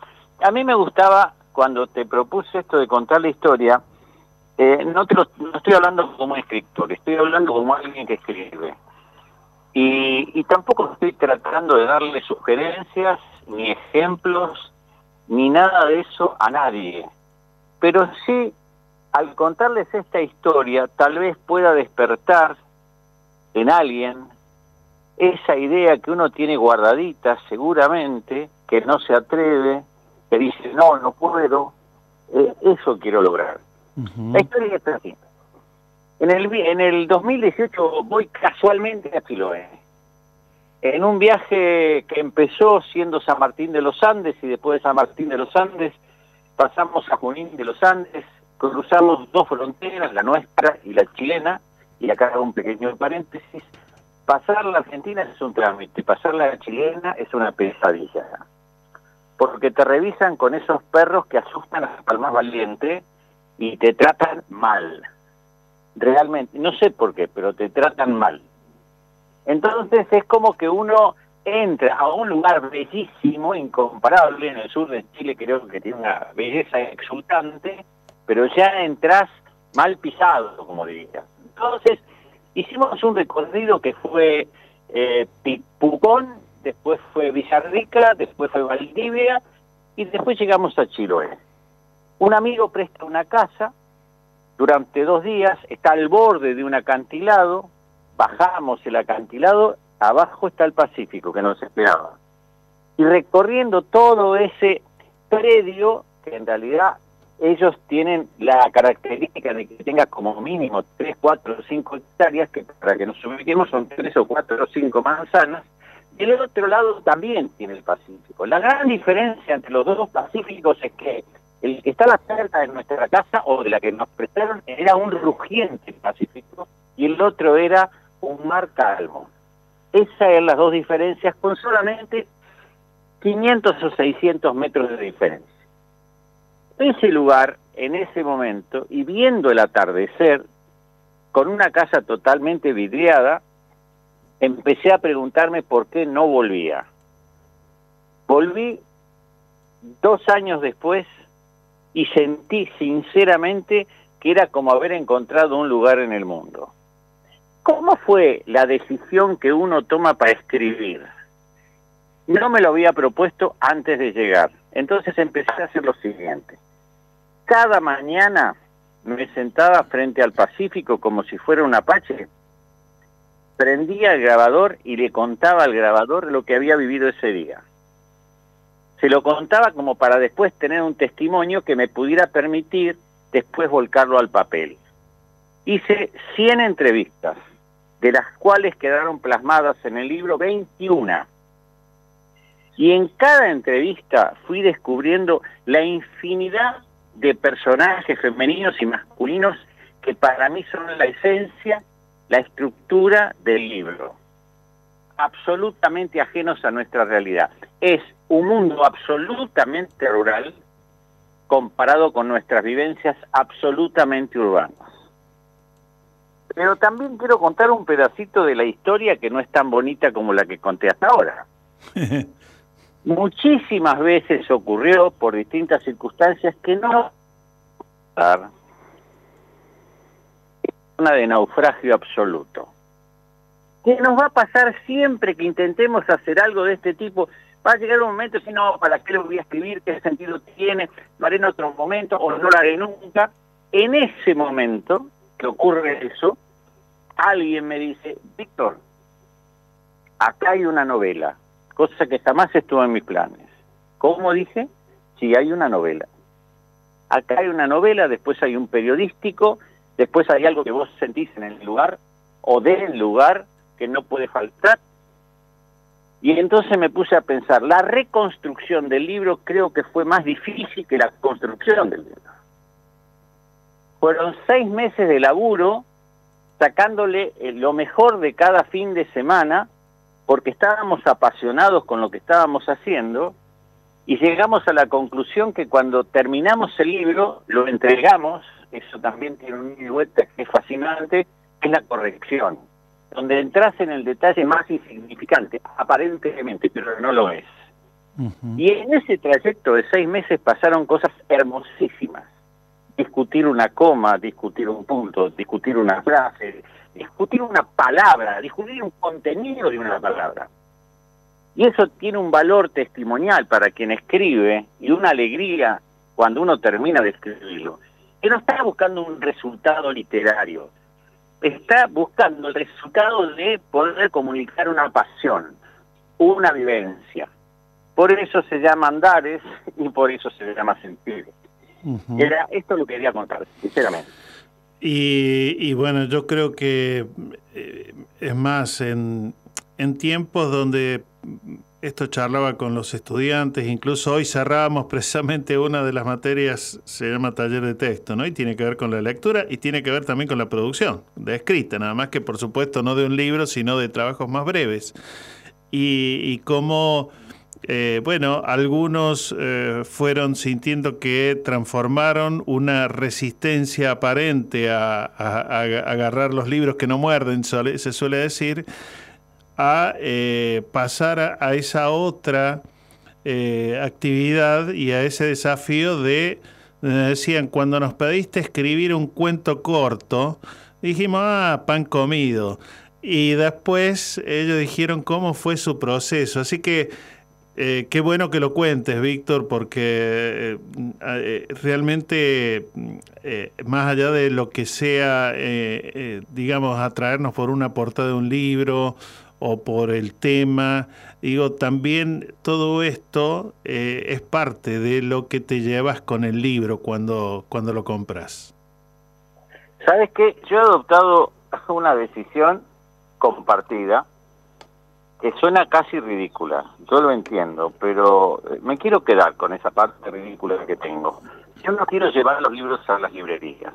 A mí me gustaba cuando te propuse esto de contar la historia, eh, no, te lo- no estoy hablando como escritor, estoy hablando como alguien que escribe. Y, y tampoco estoy tratando de darle sugerencias, ni ejemplos, ni nada de eso a nadie. Pero sí, al contarles esta historia, tal vez pueda despertar en alguien esa idea que uno tiene guardadita seguramente, que no se atreve, que dice, no, no puedo, eh, eso quiero lograr. La historia está así. En el, en el 2018 voy casualmente a Chiloé, en un viaje que empezó siendo San Martín de los Andes y después de San Martín de los Andes pasamos a Junín de los Andes, cruzamos dos fronteras, la nuestra y la chilena, y acá hago un pequeño paréntesis, pasar la Argentina es un trámite, pasar la chilena es una pesadilla. Porque te revisan con esos perros que asustan el más valiente y te tratan mal. Realmente, no sé por qué, pero te tratan mal. Entonces es como que uno entra a un lugar bellísimo, incomparable, en el sur de Chile creo que tiene una belleza exultante, pero ya entras mal pisado, como diría. Entonces hicimos un recorrido que fue eh, después fue Villarrica, después fue Valdivia y después llegamos a Chiloé. Un amigo presta una casa durante dos días, está al borde de un acantilado, bajamos el acantilado, abajo está el Pacífico que nos esperaba. Y recorriendo todo ese predio, que en realidad ellos tienen la característica de que tenga como mínimo 3, 4, 5 hectáreas, que para que nos ubiquemos son 3 o 4 o 5 manzanas, y el otro lado también tiene el Pacífico. La gran diferencia entre los dos pacíficos es que el que está a la cerca de nuestra casa o de la que nos prestaron era un rugiente Pacífico y el otro era un mar calmo. Esas eran las dos diferencias con solamente 500 o 600 metros de diferencia. Ese lugar, en ese momento, y viendo el atardecer, con una casa totalmente vidriada, empecé a preguntarme por qué no volvía. Volví dos años después y sentí sinceramente que era como haber encontrado un lugar en el mundo. ¿Cómo fue la decisión que uno toma para escribir? No me lo había propuesto antes de llegar. Entonces empecé a hacer lo siguiente. Cada mañana me sentaba frente al Pacífico como si fuera un apache, prendía el grabador y le contaba al grabador lo que había vivido ese día. Se lo contaba como para después tener un testimonio que me pudiera permitir después volcarlo al papel. Hice 100 entrevistas, de las cuales quedaron plasmadas en el libro 21. Y en cada entrevista fui descubriendo la infinidad de personajes femeninos y masculinos que para mí son la esencia, la estructura del libro. Absolutamente ajenos a nuestra realidad. Es un mundo absolutamente rural comparado con nuestras vivencias absolutamente urbanas. Pero también quiero contar un pedacito de la historia que no es tan bonita como la que conté hasta ahora. Muchísimas veces ocurrió por distintas circunstancias que no una de naufragio absoluto. ¿Qué nos va a pasar siempre que intentemos hacer algo de este tipo? Va a llegar un momento, si no, ¿para qué lo voy a escribir? ¿Qué sentido tiene? ¿Lo haré en otro momento o no lo haré nunca? En ese momento que ocurre eso, alguien me dice, Víctor, acá hay una novela, cosa que jamás estuvo en mis planes. ¿Cómo dije? Sí, hay una novela. Acá hay una novela, después hay un periodístico, después hay algo que vos sentís en el lugar o del lugar que no puede faltar. Y entonces me puse a pensar, la reconstrucción del libro creo que fue más difícil que la construcción del libro. Fueron seis meses de laburo sacándole eh, lo mejor de cada fin de semana porque estábamos apasionados con lo que estábamos haciendo y llegamos a la conclusión que cuando terminamos el libro, lo entregamos, eso también tiene un ida y vuelta que es fascinante, es la corrección, donde entras en el detalle más insignificante, aparentemente, pero no lo es. Y en ese trayecto de seis meses pasaron cosas hermosísimas. Discutir una coma, discutir un punto, discutir una frase, discutir una palabra, discutir un contenido de una palabra. Y eso tiene un valor testimonial para quien escribe y una alegría cuando uno termina de escribirlo. Que no está buscando un resultado literario, está buscando el resultado de poder comunicar una pasión, una vivencia. Por eso se llama Andares y por eso se llama Sentir. Era esto lo que quería contar, sinceramente. Y, bueno, yo creo que eh, es más, en, en tiempos donde esto charlaba con los estudiantes, incluso hoy cerramos precisamente una de las materias, se llama taller de texto, ¿no? Y tiene que ver con la lectura y tiene que ver también con la producción de escrita, nada más que por supuesto no de un libro, sino de trabajos más breves. Y cómo, eh, bueno, algunos eh, fueron sintiendo que transformaron una resistencia aparente a, agarrar los libros que no muerden, se suele decir, a eh, pasar a, esa otra actividad y a ese desafío de, decían, cuando nos pediste escribir un cuento corto, dijimos, ah, pan comido. Y después ellos dijeron cómo fue su proceso. Así que eh, qué bueno que lo cuentes, Víctor, porque eh, eh, realmente, eh, más allá de lo que sea, digamos, atraernos por una portada de un libro o por el tema, digo, también todo esto es parte de lo que te llevas con el libro cuando, cuando lo compras. ¿Sabes qué? Yo he adoptado una decisión compartida que suena casi ridícula, yo lo entiendo, pero eh, me quiero quedar con esa parte ridícula que tengo. Yo no quiero llevar los libros a las librerías.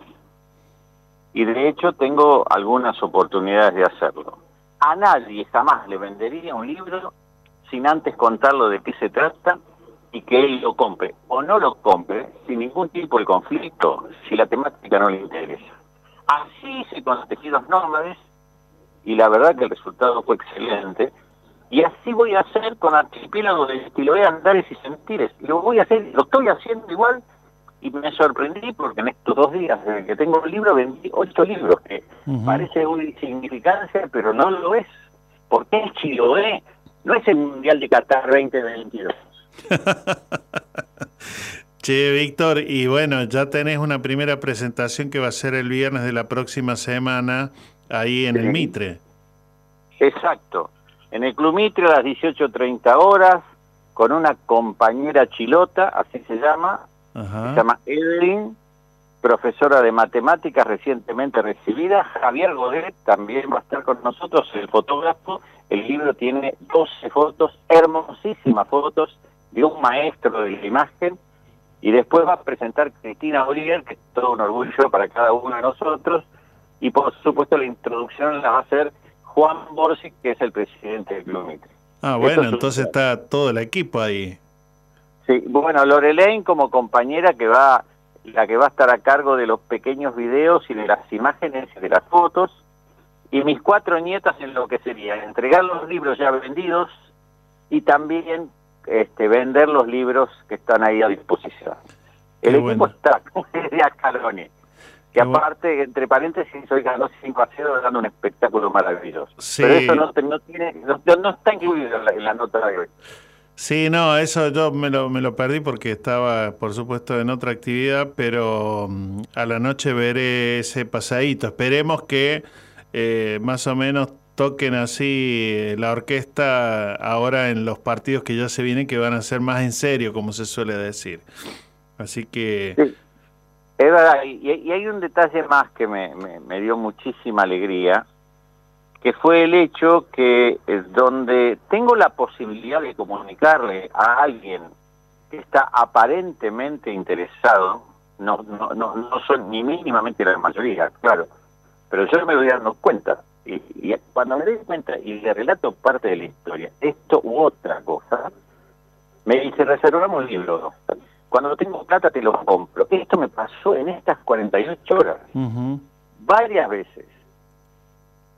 Y de hecho tengo algunas oportunidades de hacerlo. A nadie jamás le vendería un libro sin antes contarlo de qué se trata y que él lo compre o no lo compre sin ningún tipo de conflicto si la temática no le interesa. Así hice con los tejidos nómades y la verdad que el resultado fue excelente. Y así voy a hacer con archipiélago de Estiloé, Andares y Sentires. Lo voy a hacer, lo estoy haciendo igual y me sorprendí porque en estos dos días desde que tengo el libro vendí ocho libros que parece una insignificancia pero no lo es. Porque es Chiloé, no es el Mundial de Qatar 2022. Che, Víctor, y bueno, ya tenés una primera presentación que va a ser el viernes de la próxima semana ahí en el. Mitre. Exacto. En el Club Mitre a las 18.30 horas, con una compañera chilota, así se llama, Ajá. se llama Evelyn profesora de matemáticas recientemente recibida. Javier Godet también va a estar con nosotros, el fotógrafo. El libro tiene 12 fotos, hermosísimas fotos de un maestro de la imagen. Y después va a presentar Cristina Oliver, que es todo un orgullo para cada uno de nosotros. Y por supuesto la introducción la va a hacer Juan Borsi, que es el presidente del Club Mitre. Ah, bueno, entonces está todo el equipo ahí. Sí, bueno, Lorelaine como compañera que va, la que va a estar a cargo de los pequeños videos y de las imágenes y de las fotos, y mis cuatro nietas en lo que sería entregar los libros ya vendidos y también este, vender los libros que están ahí a disposición. El Qué equipo bueno. está de Acalone, que aparte, entre paréntesis, hoy ganó 5 a 0 dando un espectáculo maravilloso. Sí. Pero eso no, no tiene, no, no está incluido en la, en la nota de hoy. Sí, no, eso yo me lo, me lo perdí porque estaba, por supuesto, en otra actividad, pero mm, a la noche veré ese pasadito. Esperemos que eh, más o menos toquen así eh, la orquesta ahora en los partidos que ya se vienen, que van a ser más en serio, como se suele decir. Así que... Es verdad, y, y hay un detalle más que me, me- dio muchísima alegría, que fue el hecho que es donde tengo la posibilidad de comunicarle a alguien que está aparentemente interesado, no, no, no, no son ni mínimamente la mayoría, claro, pero yo me voy dando cuenta, y, cuando me doy cuenta y le relato parte de la historia, esto u otra cosa, me dice, reservamos un libro. Cuando tengo plata te lo compro. Esto me pasó en estas 48 horas, varias veces.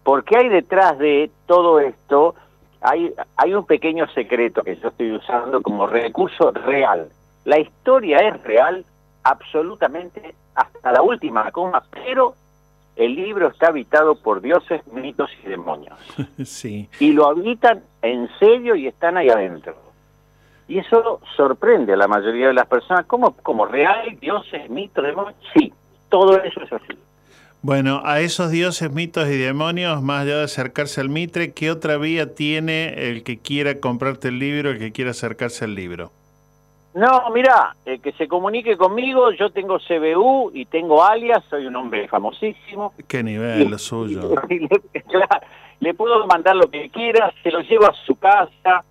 Porque hay detrás de todo esto, hay, hay un pequeño secreto que yo estoy usando como recurso real. La historia es real absolutamente hasta la última coma, pero el libro está habitado por dioses, mitos y demonios. sí. Y lo habitan en serio y están ahí adentro. Y eso sorprende a la mayoría de las personas. ¿Cómo, como real, dioses, mitos, demonios? Sí, todo eso es así. Bueno, a esos dioses, mitos y demonios, más allá de acercarse al Mitre, ¿qué otra vía tiene el que quiera comprarte el libro, el que quiera acercarse al libro? No, mira, eh, que se comunique conmigo, yo tengo CBU y tengo alias, soy un hombre famosísimo. ¿Qué nivel lo suyo? Y le, claro, le puedo mandar lo que quiera, se lo llevo a su casa,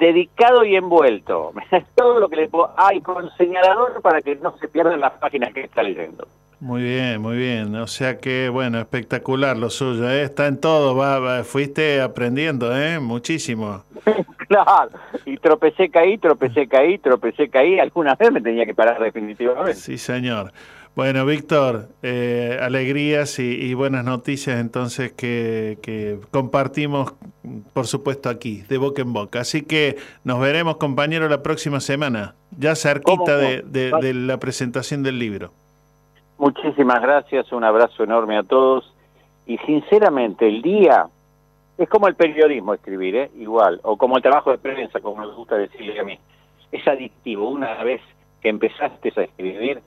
dedicado y envuelto. Todo lo que le puedo... Hay con señalador para que no se pierdan las páginas que está leyendo. Muy bien, muy bien. O sea que, bueno, espectacular lo suyo. ¿eh? Está en todo. Va, va- fuiste aprendiendo, ¿eh? Muchísimo. Claro, y tropecé, caí, tropecé, caí, tropecé, caí. Alguna vez me tenía que parar definitivamente. Sí, señor. Bueno, Víctor, eh, alegrías y, y buenas noticias entonces que, que compartimos, por supuesto, aquí, de boca en boca. Así que nos veremos, compañero, la próxima semana, ya cerquita de, de- de la presentación del libro. Muchísimas gracias, un abrazo enorme a todos. Y sinceramente, el día es como el periodismo escribir, ¿eh? igual, o como el trabajo de prensa, como nos gusta decirle a mí. Es adictivo. Una vez que empezaste a escribir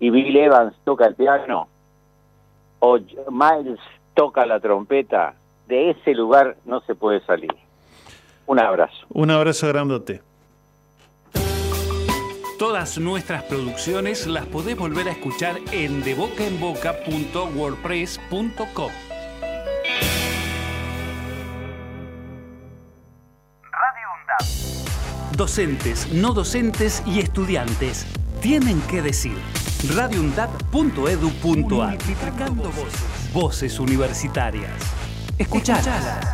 y Bill Evans toca el piano o Miles toca la trompeta, de ese lugar no se puede salir. Un abrazo. Un abrazo grandote. Todas nuestras producciones las podés volver a escuchar en debocaenboca.wordpress.com. Docentes, no docentes y estudiantes tienen que decir. radioundab.edu.ar Multiplicando voces. Voces universitarias. Escuchalas.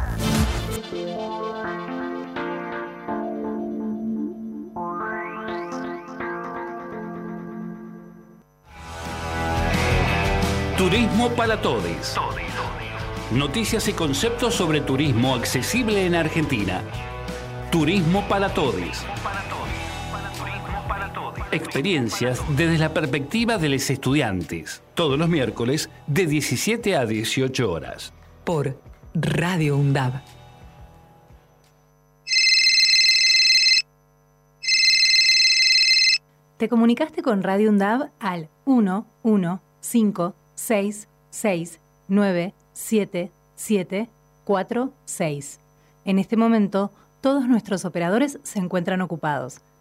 Turismo para todos. Noticias y conceptos sobre turismo accesible en Argentina. Turismo para todos. Experiencias desde la perspectiva de los estudiantes. Todos los miércoles de 17 a 18 horas. Por Radio UNDAB. Te comunicaste con Radio UNDAB al 11566967746. En este momento, todos nuestros operadores se encuentran ocupados.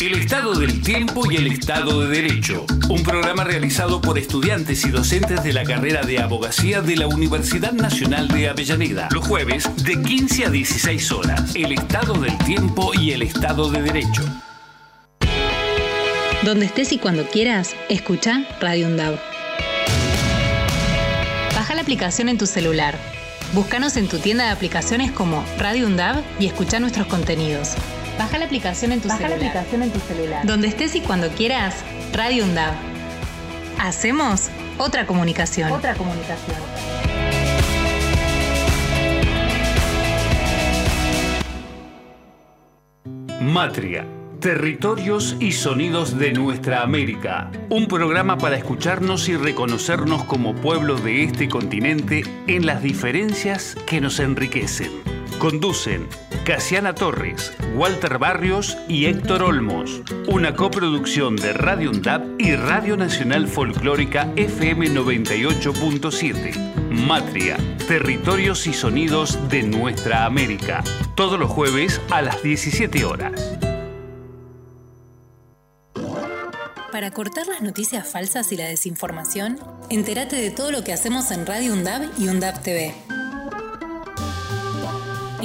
El estado del tiempo y el estado de derecho. Un programa realizado por estudiantes y docentes de la carrera de abogacía de la Universidad Nacional de Avellaneda. Los jueves de 15 a 16 horas. El estado del tiempo y el estado de derecho. Donde estés y cuando quieras, escucha Radio UNDAB. Baja la aplicación en tu celular. Búscanos en tu tienda de aplicaciones como Radio UNDAB y escucha nuestros contenidos. Baja la aplicación en tu Baja la aplicación en tu celular. Donde estés y cuando quieras, Radio UNDAB. Hacemos otra comunicación. Otra comunicación. Matria. Territorios y sonidos de nuestra América. Un programa para escucharnos y reconocernos como pueblo de este continente en las diferencias que nos enriquecen. Conducen Casiana Torres, Walter Barrios y Héctor Olmos. Una coproducción de Radio UNDAP y Radio Nacional Folclórica FM 98.7. Matria. Territorios y sonidos de nuestra América. Todos los jueves a las 17 horas. Para cortar las noticias falsas y la desinformación, entérate de todo lo que hacemos en Radio UNDAB y UNDAB TV.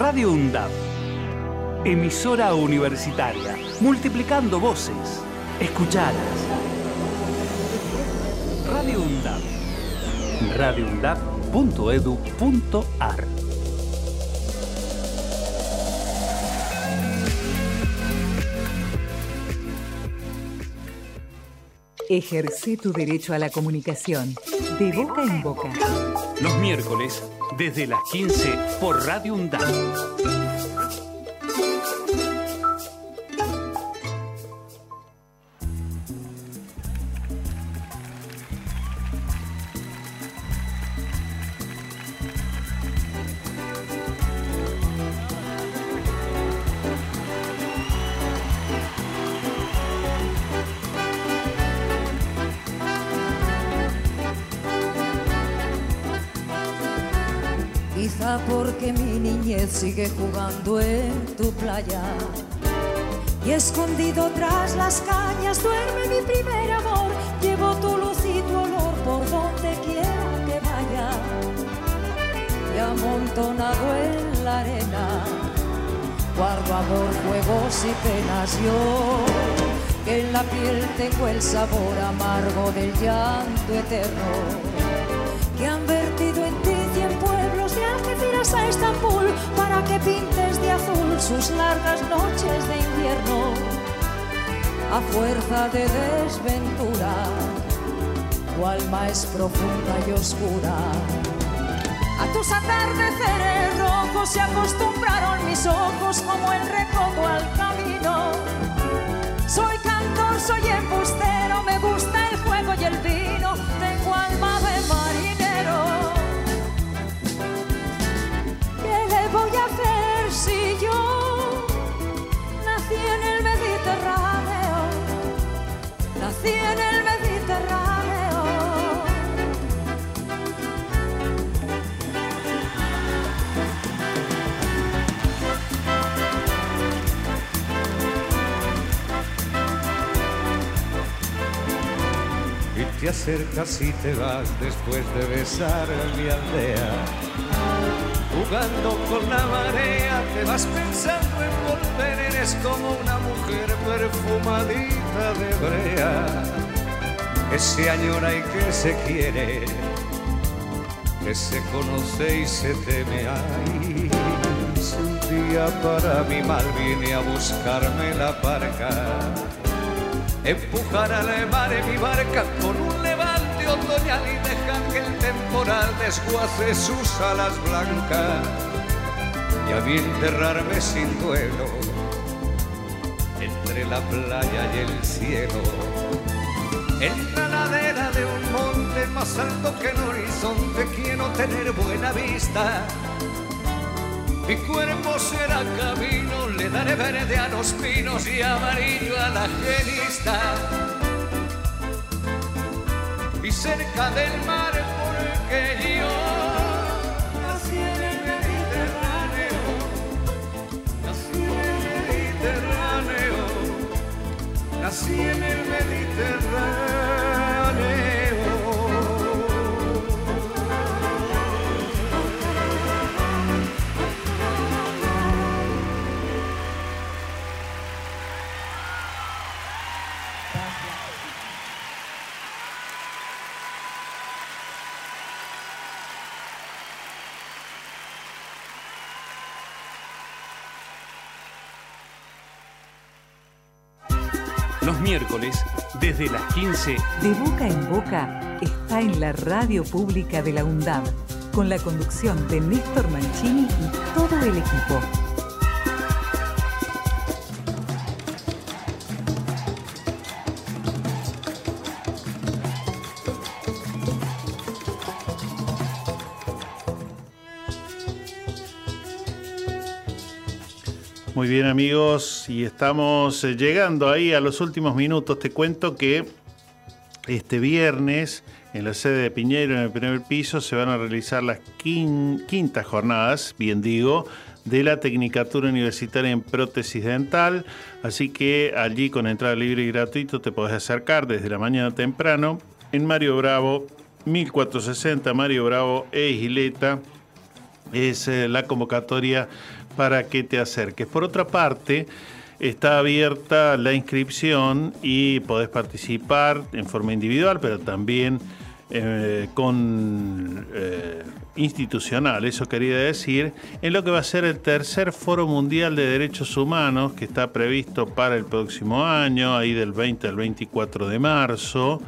Radio UNDAP. Emisora universitaria. Multiplicando voces. Escuchadas. Radio UNDAP. radioundap.edu.ar Ejerce tu derecho a la comunicación. De boca en boca. Los miércoles, desde las 15, por Radio UNDAP. Sigue jugando en tu playa. Y escondido tras las cañas duerme mi primer amor. Llevo tu luz y tu olor por donde quiera que vaya. Y amontonado en la arena, guardo amor, juegos y penas yo. Que en la piel tengo el sabor amargo del llanto eterno que han vertido a Estambul para que pintes de azul sus largas noches de invierno. A fuerza de desventura, tu alma es profunda y oscura. A tus atardeceres rojos se acostumbraron mis ojos como el recodo al camino. Soy cantor, soy embustero, me gusta el juego y el vino, tengo Nací en el Mediterráneo. y te acercas y te vas después de besar mi aldea. Jugando con la marea, te vas pensando en volver, eres como una mujer perfumadita de brea, que se añora y que se quiere, que se conoce y se teme. Ay, sentir día para mi mal vine a buscarme la barca. Empujar al mar en mi barca con un levante otoñal y dejar que el temporal desguace sus alas blancas. Y a mí enterrarme sin duelo entre la playa y el cielo. En la ladera de un monte más alto que el horizonte quiero tener buena vista. Mi cuerpo será camino, le daré verde a los pinos y amarillo a la genista. Y cerca del mar porque yo nací en el Mediterráneo, nací en el Mediterráneo, nací en el Mediterráneo. 15, De boca en boca está en la radio pública de la UNDAB, con la conducción de Néstor Mancini y todo el equipo. Muy bien amigos, y estamos eh, llegando ahí a los últimos minutos. Te cuento que este viernes en la sede de Piñero, en el primer piso, se van a realizar las quin- quintas jornadas, bien digo, de la Tecnicatura Universitaria en Prótesis Dental. Así que allí con entrada libre y gratuito te podés acercar desde la mañana temprano en Mario Bravo, 1460 Mario Bravo e Isleta es eh, la convocatoria para que te acerques. Por otra parte, está abierta la inscripción y podés participar en forma individual, pero también eh, con eh, institucional, eso quería decir, en lo que va a ser el tercer Foro Mundial de Derechos Humanos, que está previsto para el próximo año, ahí del 20 al 24 de marzo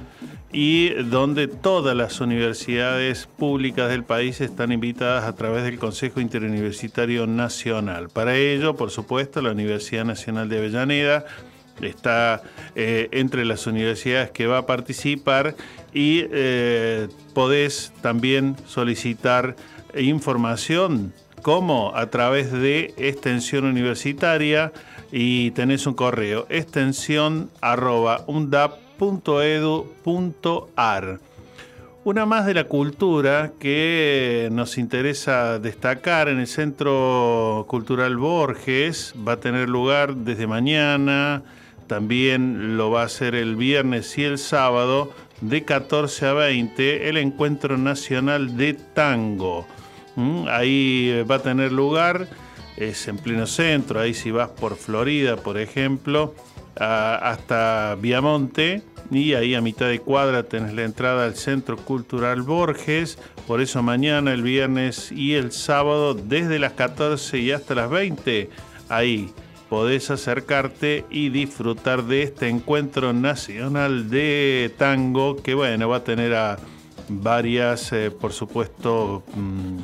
y donde todas las universidades públicas del país están invitadas a través del Consejo Interuniversitario Nacional. Para ello, por supuesto, la Universidad Nacional de Avellaneda está eh, entre las universidades que va a participar y eh, podés también solicitar información como a través de extensión universitaria y tenés un correo extensión undap.edu.ar. Una más de la cultura que nos interesa destacar en el Centro Cultural Borges va a tener lugar desde mañana, también lo va a hacer el viernes y el sábado de 14 a 20 el Encuentro Nacional de Tango. Mm, Ahí eh, va a tener lugar, es en pleno centro, ahí si vas por Florida, por ejemplo, hasta Viamonte, y ahí a mitad de cuadra tenés la entrada al Centro Cultural Borges, por eso mañana, el viernes y el sábado, desde las 14 y hasta las 20, ahí podés acercarte y disfrutar de este encuentro nacional de tango, que bueno, va a tener a varias, eh, por supuesto, mm,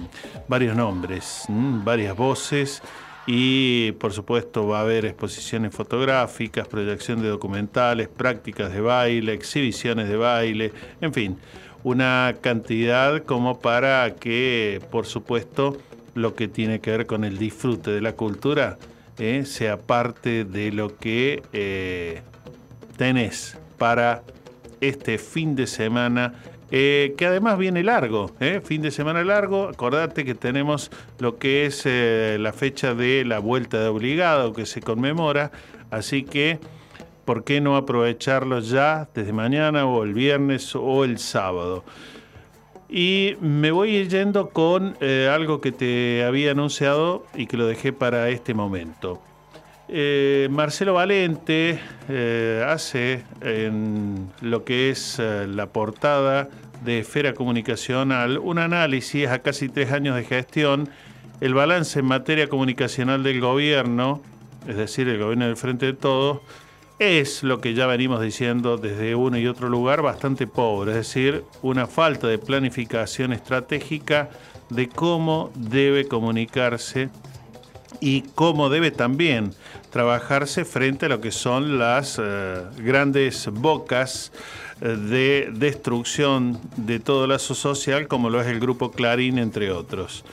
varios nombres, mm, varias voces y por supuesto va a haber exposiciones fotográficas, proyección de documentales, prácticas de baile, exhibiciones de baile, en fin, una cantidad como para que, por supuesto, lo que tiene que ver con el disfrute de la cultura eh, sea parte de lo que eh, tenés para este fin de semana, eh, que además viene largo, eh, fin de semana largo. Acordate que tenemos lo que es eh, la fecha de la vuelta de obligado que se conmemora, así que, ¿por qué no aprovecharlo ya desde mañana o el viernes o el sábado? Y me voy yendo con algo que te había anunciado y que lo dejé para este momento. Eh, Marcelo Valente eh, hace en lo que es eh, la portada de Esfera Comunicacional un análisis a casi tres años de gestión el balance en materia comunicacional del gobierno, es decir, el gobierno del Frente de Todos, es lo que ya venimos diciendo desde uno y otro lugar, bastante pobre, es decir, una falta de planificación estratégica de cómo debe comunicarse y cómo debe también trabajarse frente a lo que son las eh, grandes bocas eh, de destrucción de todo lazo social, como lo es el grupo Clarín, entre otros.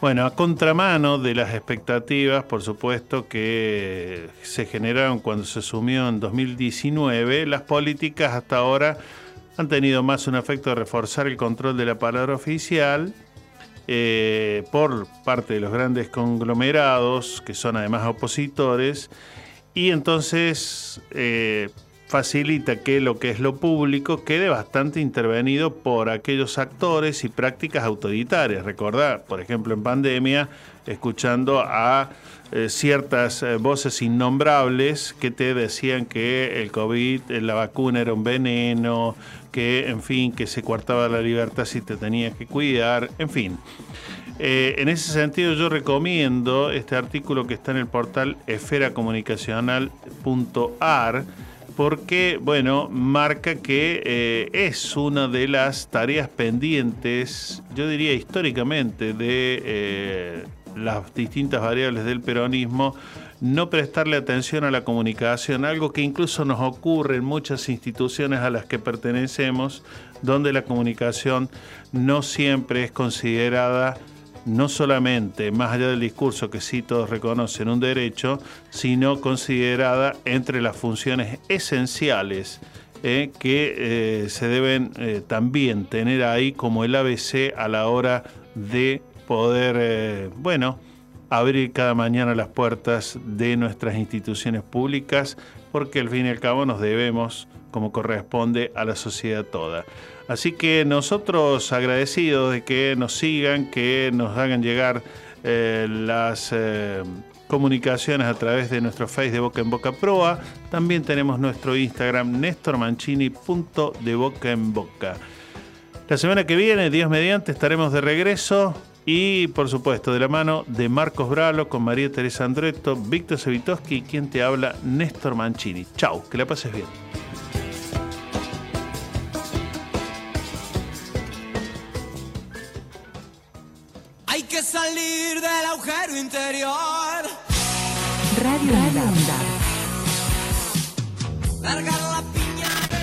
Bueno, a contramano de las expectativas, por supuesto, que se generaron cuando se asumió en 2019, las políticas hasta ahora han tenido más un efecto de reforzar el control de la palabra oficial eh, por parte de los grandes conglomerados, que son además opositores, y entonces eh, facilita que lo que es lo público quede bastante intervenido por aquellos actores y prácticas autoritarias. Recordar, por ejemplo, en pandemia, escuchando a eh, ciertas voces innombrables que te decían que el COVID, la vacuna era un veneno, que, en fin, que se coartaba la libertad si te tenías que cuidar, en fin. en ese sentido yo recomiendo este artículo que está en el portal esferacomunicacional.ar porque, bueno, marca que eh, es una de las tareas pendientes, yo diría históricamente, de eh, las distintas variables del peronismo, no prestarle atención a la comunicación, algo que incluso nos ocurre en muchas instituciones a las que pertenecemos, donde la comunicación no siempre es considerada no solamente, más allá del discurso que sí todos reconocen un derecho, sino considerada entre las funciones esenciales eh, que eh, se deben eh, también tener ahí como el ABC a la hora de poder, bueno, abrir cada mañana las puertas de nuestras instituciones públicas, porque al fin y al cabo nos debemos, como corresponde, a la sociedad toda. Así que nosotros agradecidos de que nos sigan, que nos hagan llegar eh, las eh, comunicaciones a través de nuestro Face de Boca en Boca Proa. También tenemos nuestro Instagram, nestormancini.de Boca en Boca. La semana que viene, Dios mediante, estaremos de regreso y, por supuesto, de la mano de Marcos Bralo con María Teresa Andreto, Víctor Sevitoski y quien te habla, Néstor Mancini. Chau, que la pases bien. Hay que salir del agujero interior. Radio. Largar la